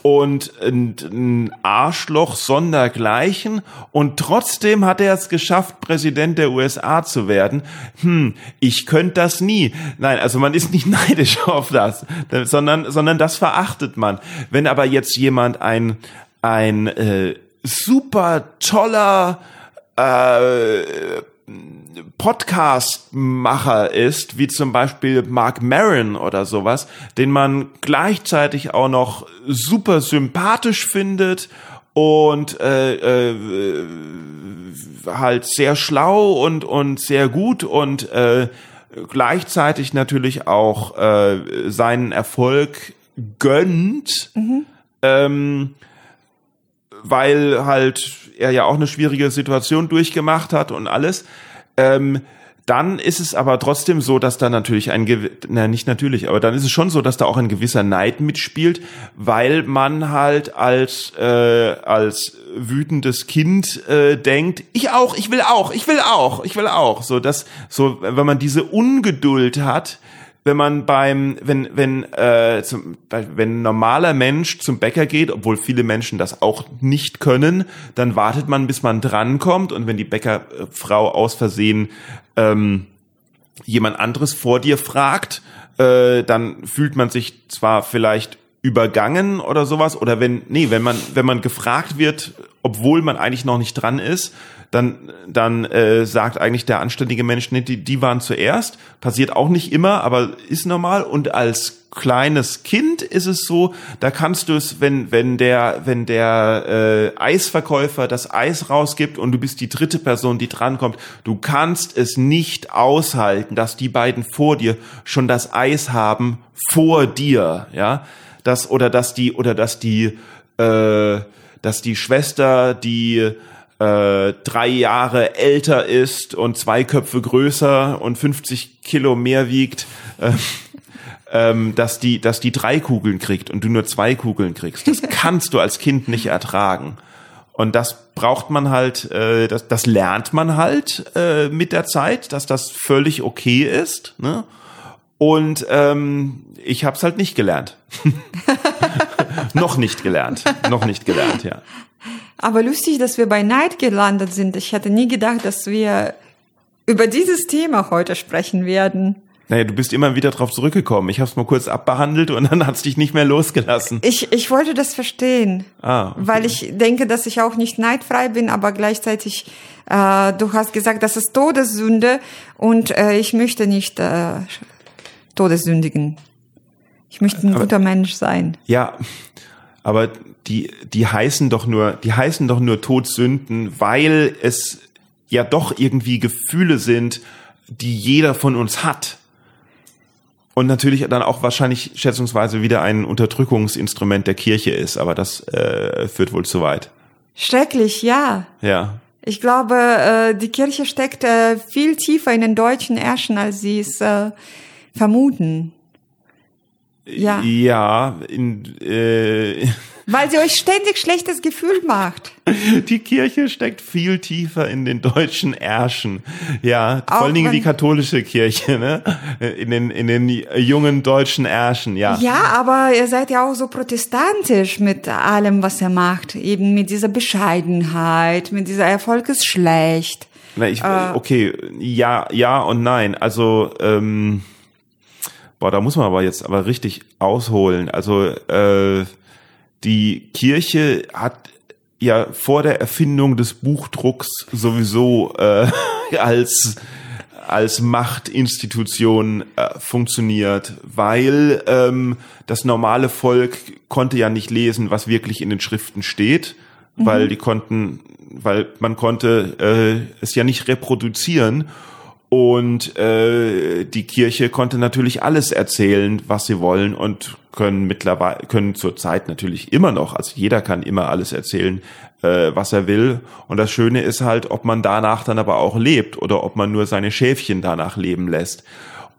A: und ein, ein Arschloch sondergleichen und trotzdem hat er es geschafft, Präsident der USA zu werden. Hm, ich könnte das nie. Nein, also man ist nicht neidisch auf das, sondern, sondern das verachtet man. Wenn aber jetzt jemand ein, ein äh, super toller äh, Podcast-Macher ist, wie zum Beispiel Mark Maron oder sowas, den man gleichzeitig auch noch super sympathisch findet und äh, äh, halt sehr schlau und und sehr gut und äh, gleichzeitig natürlich auch äh, seinen Erfolg gönnt, mhm. ähm, weil halt er ja auch eine schwierige Situation durchgemacht hat und alles. Ähm, dann ist es aber trotzdem so, dass da natürlich ein, na nicht natürlich, aber dann ist es schon so, dass da auch ein gewisser Neid mitspielt, weil man halt als äh, als wütendes Kind äh, denkt, ich auch, ich will auch, ich will auch, ich will auch, so dass so wenn man diese Ungeduld hat, wenn man beim, wenn, wenn, äh, zum, wenn ein normaler Mensch zum Bäcker geht, obwohl viele Menschen das auch nicht können, dann wartet man, bis man drankommt und wenn die Bäckerfrau aus Versehen ähm, jemand anderes vor dir fragt, äh, dann fühlt man sich zwar vielleicht übergangen oder sowas oder wenn nee wenn man wenn man gefragt wird obwohl man eigentlich noch nicht dran ist dann, dann äh, sagt eigentlich der anständige Mensch, nee, die, die waren zuerst. Passiert auch nicht immer, aber ist normal. Und als kleines Kind ist es so, da kannst du es, wenn, wenn der, wenn der äh, Eisverkäufer das Eis rausgibt und du bist die dritte Person, die drankommt, du kannst es nicht aushalten, dass die beiden vor dir schon das Eis haben vor dir, ja. Das, oder dass die, oder dass die, äh, dass die Schwester, die äh, drei Jahre älter ist und zwei Köpfe größer und 50 Kilo mehr wiegt, äh, ähm, dass die, dass die drei Kugeln kriegt und du nur zwei Kugeln kriegst. Das kannst du als Kind nicht ertragen. Und das braucht man halt, äh, das, das lernt man halt äh, mit der Zeit, dass das völlig okay ist. Ne? Und ähm, ich habe es halt nicht gelernt. noch nicht gelernt. Noch nicht gelernt, ja.
B: Aber lustig, dass wir bei Neid gelandet sind. Ich hätte nie gedacht, dass wir über dieses Thema heute sprechen werden.
A: Naja, du bist immer wieder drauf zurückgekommen. Ich habe es mal kurz abbehandelt und dann hat's dich nicht mehr losgelassen.
B: Ich, ich wollte das verstehen, ah, okay. weil ich denke, dass ich auch nicht neidfrei bin, aber gleichzeitig, äh, du hast gesagt, das ist Todessünde und äh, ich möchte nicht äh, Todessündigen. Ich möchte ein aber, guter Mensch sein.
A: Ja, aber die, die heißen doch nur, die heißen doch nur Todsünden, weil es ja doch irgendwie Gefühle sind, die jeder von uns hat. Und natürlich dann auch wahrscheinlich schätzungsweise wieder ein Unterdrückungsinstrument der Kirche ist, aber das äh, führt wohl zu weit.
B: Schrecklich, ja.
A: Ja.
B: Ich glaube, äh, die Kirche steckt äh, viel tiefer in den deutschen Ärschen, als sie es äh, vermuten.
A: Ja. Ja, in, äh,
B: Weil sie euch ständig schlechtes Gefühl macht.
A: Die Kirche steckt viel tiefer in den deutschen Ärschen. Ja, Auch vor allen Dingen die katholische Kirche, ne? In den, in den jungen deutschen Ärschen, ja.
B: Ja, aber ihr seid ja auch so protestantisch mit allem, was ihr macht. Eben mit dieser Bescheidenheit, mit dieser Erfolg ist schlecht.
A: Na, ich, äh, okay, ja, ja und nein. Also, ähm, boah, da muss man aber jetzt aber richtig ausholen. Also, äh, die Kirche hat ja vor der Erfindung des Buchdrucks sowieso äh, als als Machtinstitution äh, funktioniert, weil ähm, das normale Volk konnte ja nicht lesen, was wirklich in den Schriften steht, mhm. weil die konnten, weil man konnte äh, es ja nicht reproduzieren Und äh, die Kirche konnte natürlich alles erzählen, was sie wollen und können mittlerweile können zurzeit natürlich immer noch, also jeder kann immer alles erzählen, äh, was er will. Und das Schöne ist halt, ob man danach dann aber auch lebt oder ob man nur seine Schäfchen danach leben lässt.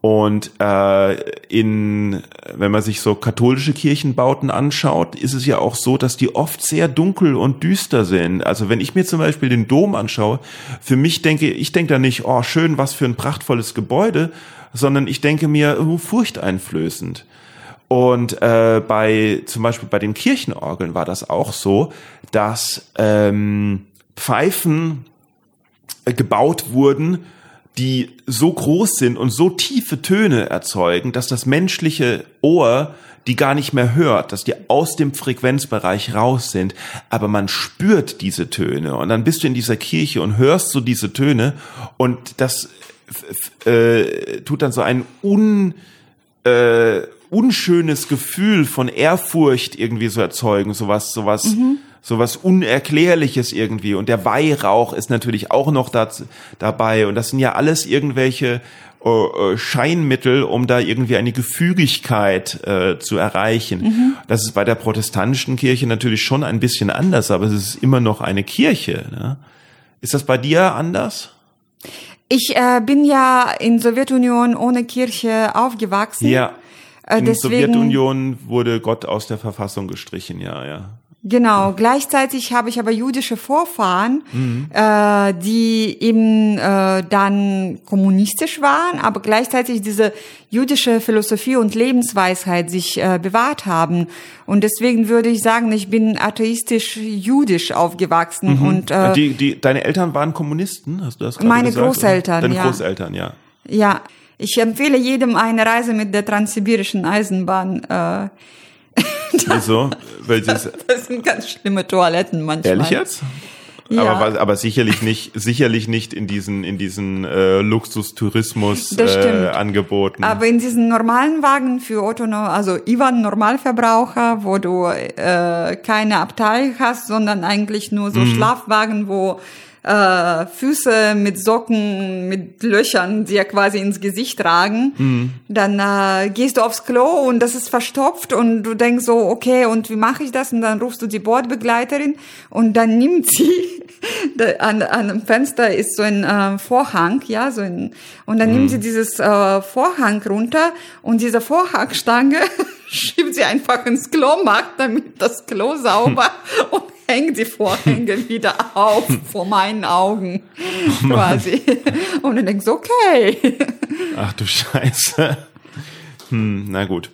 A: Und äh, in, wenn man sich so katholische Kirchenbauten anschaut, ist es ja auch so, dass die oft sehr dunkel und düster sind. Also wenn ich mir zum Beispiel den Dom anschaue, für mich denke ich denke da nicht, oh schön, was für ein prachtvolles Gebäude, sondern ich denke mir, oh, furchteinflößend. Und äh, bei zum Beispiel bei den Kirchenorgeln war das auch so, dass ähm, Pfeifen äh, gebaut wurden, die so groß sind und so tiefe Töne erzeugen, dass das menschliche Ohr die gar nicht mehr hört, dass die aus dem Frequenzbereich raus sind, aber man spürt diese Töne und dann bist du in dieser Kirche und hörst so diese Töne und das äh, tut dann so ein un, äh, unschönes Gefühl von Ehrfurcht irgendwie so erzeugen, sowas, sowas, mhm so was Unerklärliches irgendwie. Und der Weihrauch ist natürlich auch noch da, dabei. Und das sind ja alles irgendwelche äh, äh, Scheinmittel, um da irgendwie eine Gefügigkeit äh, zu erreichen. Mhm. Das ist bei der protestantischen Kirche natürlich schon ein bisschen anders, aber es ist immer noch eine Kirche. Ne? Ist das bei dir anders?
B: Ich äh, bin ja in Sowjetunion ohne Kirche aufgewachsen.
A: Ja. Äh, in deswegen, Sowjetunion wurde Gott aus der Verfassung gestrichen, ja, ja.
B: Genau, gleichzeitig habe ich aber jüdische Vorfahren, mhm. äh, die eben äh, dann kommunistisch waren, aber gleichzeitig diese jüdische Philosophie und Lebensweisheit sich äh, bewahrt haben. Und deswegen würde ich sagen, ich bin atheistisch-jüdisch aufgewachsen. Mhm. Und
A: äh, die, die, deine Eltern waren Kommunisten, hast du das gerade
B: Meine
A: gesagt,
B: Großeltern,
A: Deine
B: ja.
A: Großeltern, ja.
B: Ja, ich empfehle jedem eine Reise mit der transsibirischen Eisenbahn. Äh,
A: Wieso?
B: Welches? Das sind ganz schlimme Toiletten manchmal.
A: Ehrlich jetzt? Ja. Aber, aber sicherlich nicht, sicherlich nicht in diesen, in diesen äh, Luxustourismus äh, angeboten.
B: Aber in diesen normalen Wagen für Otto, also Ivan Normalverbraucher, wo du äh, keine Abteil hast, sondern eigentlich nur so mhm. Schlafwagen, wo äh, Füße mit Socken, mit Löchern dir quasi ins Gesicht tragen. Mhm. Dann äh, gehst du aufs Klo und das ist verstopft und du denkst so, okay, und wie mache ich das? Und dann rufst du die Bordbegleiterin und dann nimmt sie an, an dem Fenster ist so ein äh, Vorhang, ja, so ein, und dann mhm. nimmt sie dieses äh, Vorhang runter und diese Vorhangstange schiebt sie einfach ins Klo, macht damit das Klo sauber und hängt die Vorhänge wieder auf vor meinen Augen oh quasi. Und du denkst, okay.
A: Ach du Scheiße. Hm, na gut.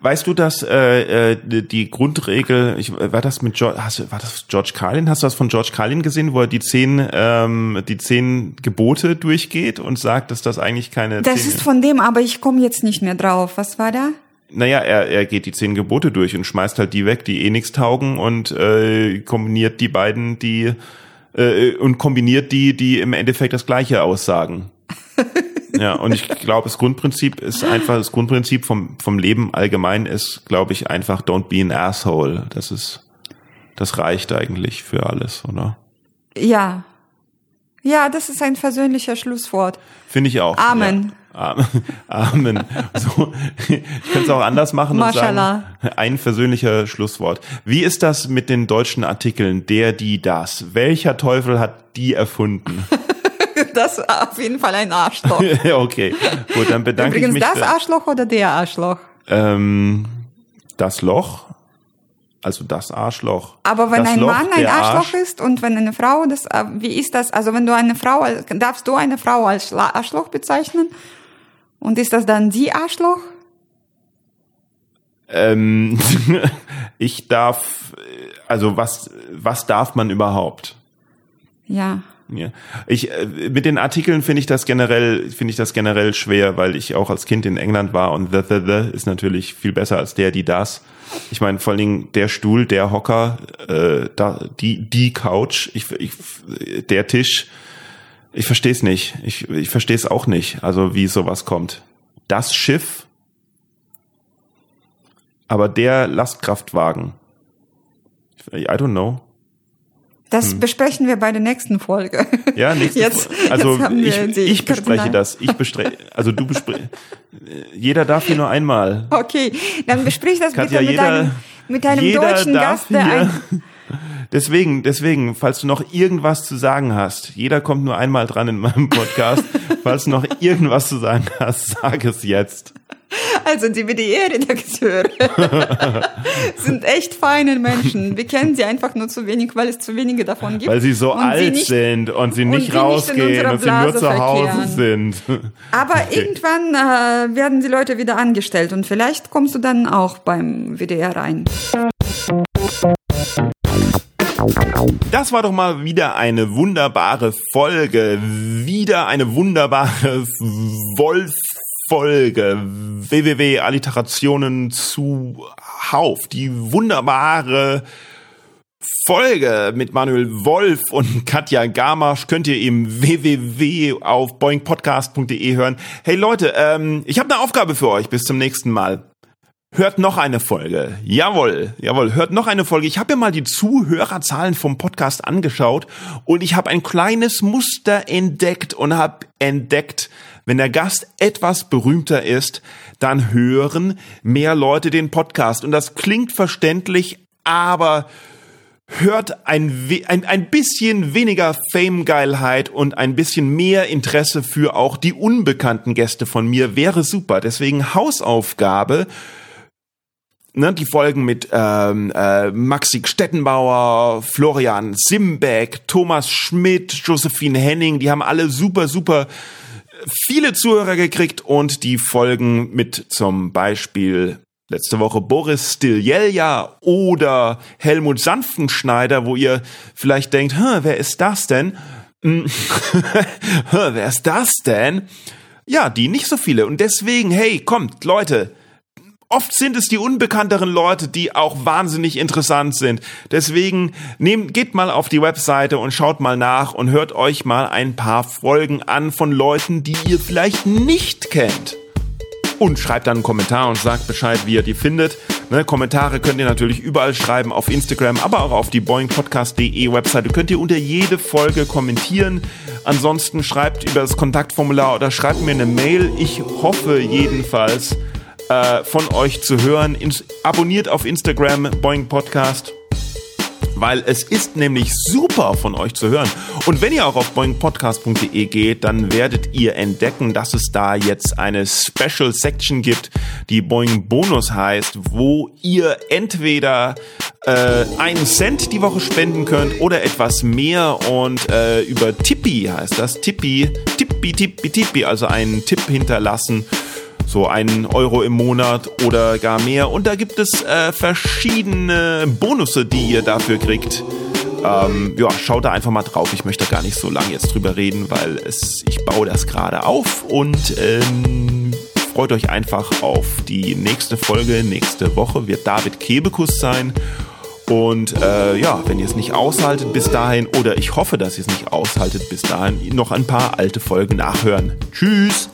A: Weißt du, dass äh, äh die Grundregel, ich, war das mit George, hast, war das George Carlin? Hast du das von George Carlin gesehen, wo er die zehn ähm, die zehn Gebote durchgeht und sagt, dass das eigentlich keine.
B: Das ist von dem, aber ich komme jetzt nicht mehr drauf. Was war da?
A: Naja, er, er geht die zehn Gebote durch und schmeißt halt die weg, die eh nichts taugen und äh, kombiniert die beiden, die äh, und kombiniert die, die im Endeffekt das Gleiche aussagen. ja, und ich glaube, das Grundprinzip ist einfach, das Grundprinzip vom, vom Leben allgemein ist, glaube ich, einfach don't be an asshole. Das ist, das reicht eigentlich für alles, oder?
B: Ja. Ja, das ist ein versöhnlicher Schlusswort.
A: Finde ich auch.
B: Amen.
A: Ja. Amen. So, ich könnte es auch anders machen und sagen, ein versöhnlicher Schlusswort. Wie ist das mit den deutschen Artikeln der, die, das? Welcher Teufel hat die erfunden?
B: das ist auf jeden Fall ein Arschloch.
A: okay, gut, dann bedanke
B: Übrigens,
A: ich mich.
B: das Arschloch oder der Arschloch?
A: Ähm, das Loch. Also das Arschloch.
B: Aber wenn ein
A: Loch,
B: Mann ein Arschloch
A: Arsch.
B: ist und wenn eine Frau das, äh, wie ist das? Also wenn du eine Frau, darfst du eine Frau als Arschloch bezeichnen? Und ist das dann die Arschloch?
A: Ähm, ich darf, also was, was darf man überhaupt?
B: Ja.
A: Ja. Ich äh, mit den Artikeln finde ich das generell finde ich das generell schwer, weil ich auch als Kind in England war und the the the ist natürlich viel besser als der die das. Ich meine vor allen Dingen der Stuhl, der Hocker, äh, da die die Couch, ich, ich der Tisch ich verstehe es nicht. Ich, ich verstehe es auch nicht, also wie sowas kommt. Das Schiff, aber der Lastkraftwagen. I don't know.
B: Das hm. besprechen wir bei der nächsten Folge.
A: Ja, nächste
B: jetzt,
A: Also jetzt ich, ich bespreche das. Ich bespreche, also du bespreche. jeder darf hier nur einmal.
B: Okay, dann besprich das
A: Katja,
B: bitte
A: mit jeder,
B: einem, mit einem deutschen Gast,
A: Deswegen, deswegen, falls du noch irgendwas zu sagen hast, jeder kommt nur einmal dran in meinem Podcast. falls du noch irgendwas zu sagen hast, sag es jetzt.
B: Also die WDR-Redakteure sind echt feine Menschen. Wir kennen sie einfach nur zu wenig, weil es zu wenige davon gibt.
A: Weil sie so alt nicht, sind und sie nicht rausgehen nicht und sie nur zu Hause verkehren. sind.
B: Aber okay. irgendwann äh, werden die Leute wieder angestellt und vielleicht kommst du dann auch beim WDR rein.
A: Das war doch mal wieder eine wunderbare Folge. Wieder eine wunderbare Wolf-Folge. www.alliterationen zu Hauf. Die wunderbare Folge mit Manuel Wolf und Katja Gamasch könnt ihr im www auf boingpodcast.de hören. Hey Leute, ähm, ich habe eine Aufgabe für euch. Bis zum nächsten Mal. Hört noch eine Folge. Jawohl, jawohl, hört noch eine Folge. Ich habe mir mal die Zuhörerzahlen vom Podcast angeschaut und ich habe ein kleines Muster entdeckt und habe entdeckt, wenn der Gast etwas berühmter ist, dann hören mehr Leute den Podcast. Und das klingt verständlich, aber hört ein, ein, ein bisschen weniger Fame-Geilheit und ein bisschen mehr Interesse für auch die unbekannten Gäste von mir wäre super. Deswegen Hausaufgabe ne, die Folgen mit ähm, äh, Maxi Stettenbauer, Florian Simbeck, Thomas Schmidt, Josephine Henning, die haben alle super, super viele Zuhörer gekriegt und die Folgen mit zum Beispiel letzte Woche Boris Stiljelja oder Helmut Sanftenschneider, wo ihr vielleicht denkt, wer ist das denn? Hm. wer ist das denn? Ja, die nicht so viele. Und deswegen, hey, kommt, Leute, oft sind es die unbekannteren Leute, die auch wahnsinnig interessant sind. Deswegen nehmt, geht mal auf die Webseite und schaut mal nach und hört euch mal ein paar Folgen an von Leuten, die ihr vielleicht nicht kennt. Und schreibt dann einen Kommentar und sagt Bescheid, wie ihr die findet. Ne, Kommentare könnt ihr natürlich überall schreiben, auf Instagram, aber auch auf die boingpodcast.de Webseite könnt ihr unter jede Folge kommentieren. Ansonsten schreibt über das Kontaktformular oder schreibt mir eine Mail. Ich hoffe jedenfalls, äh, von euch zu hören. Ins, abonniert auf Instagram Boing Podcast weil es ist nämlich super von euch zu hören. Und wenn ihr auch auf boingpodcast.de geht, dann werdet ihr entdecken, dass es da jetzt eine Special Section gibt, die Boing Bonus heißt, wo ihr entweder äh, einen Cent die Woche spenden könnt oder etwas mehr und äh, über Tippi heißt das, Tippi, Tippi, Tippi, Tippi, also einen Tipp hinterlassen so einen Euro im Monat oder gar mehr. Und da gibt es äh, verschiedene Bonusse, die ihr dafür kriegt. Ähm, ja, schaut da einfach mal drauf. Ich möchte gar nicht so lange jetzt drüber reden, weil es, ich baue das gerade auf und ähm, freut euch einfach auf die nächste Folge. Nächste Woche wird David Kebekus sein. Und äh, ja, wenn ihr es nicht aushaltet bis dahin, oder ich hoffe, dass ihr es nicht aushaltet bis dahin, noch ein paar alte Folgen nachhören. Tschüss!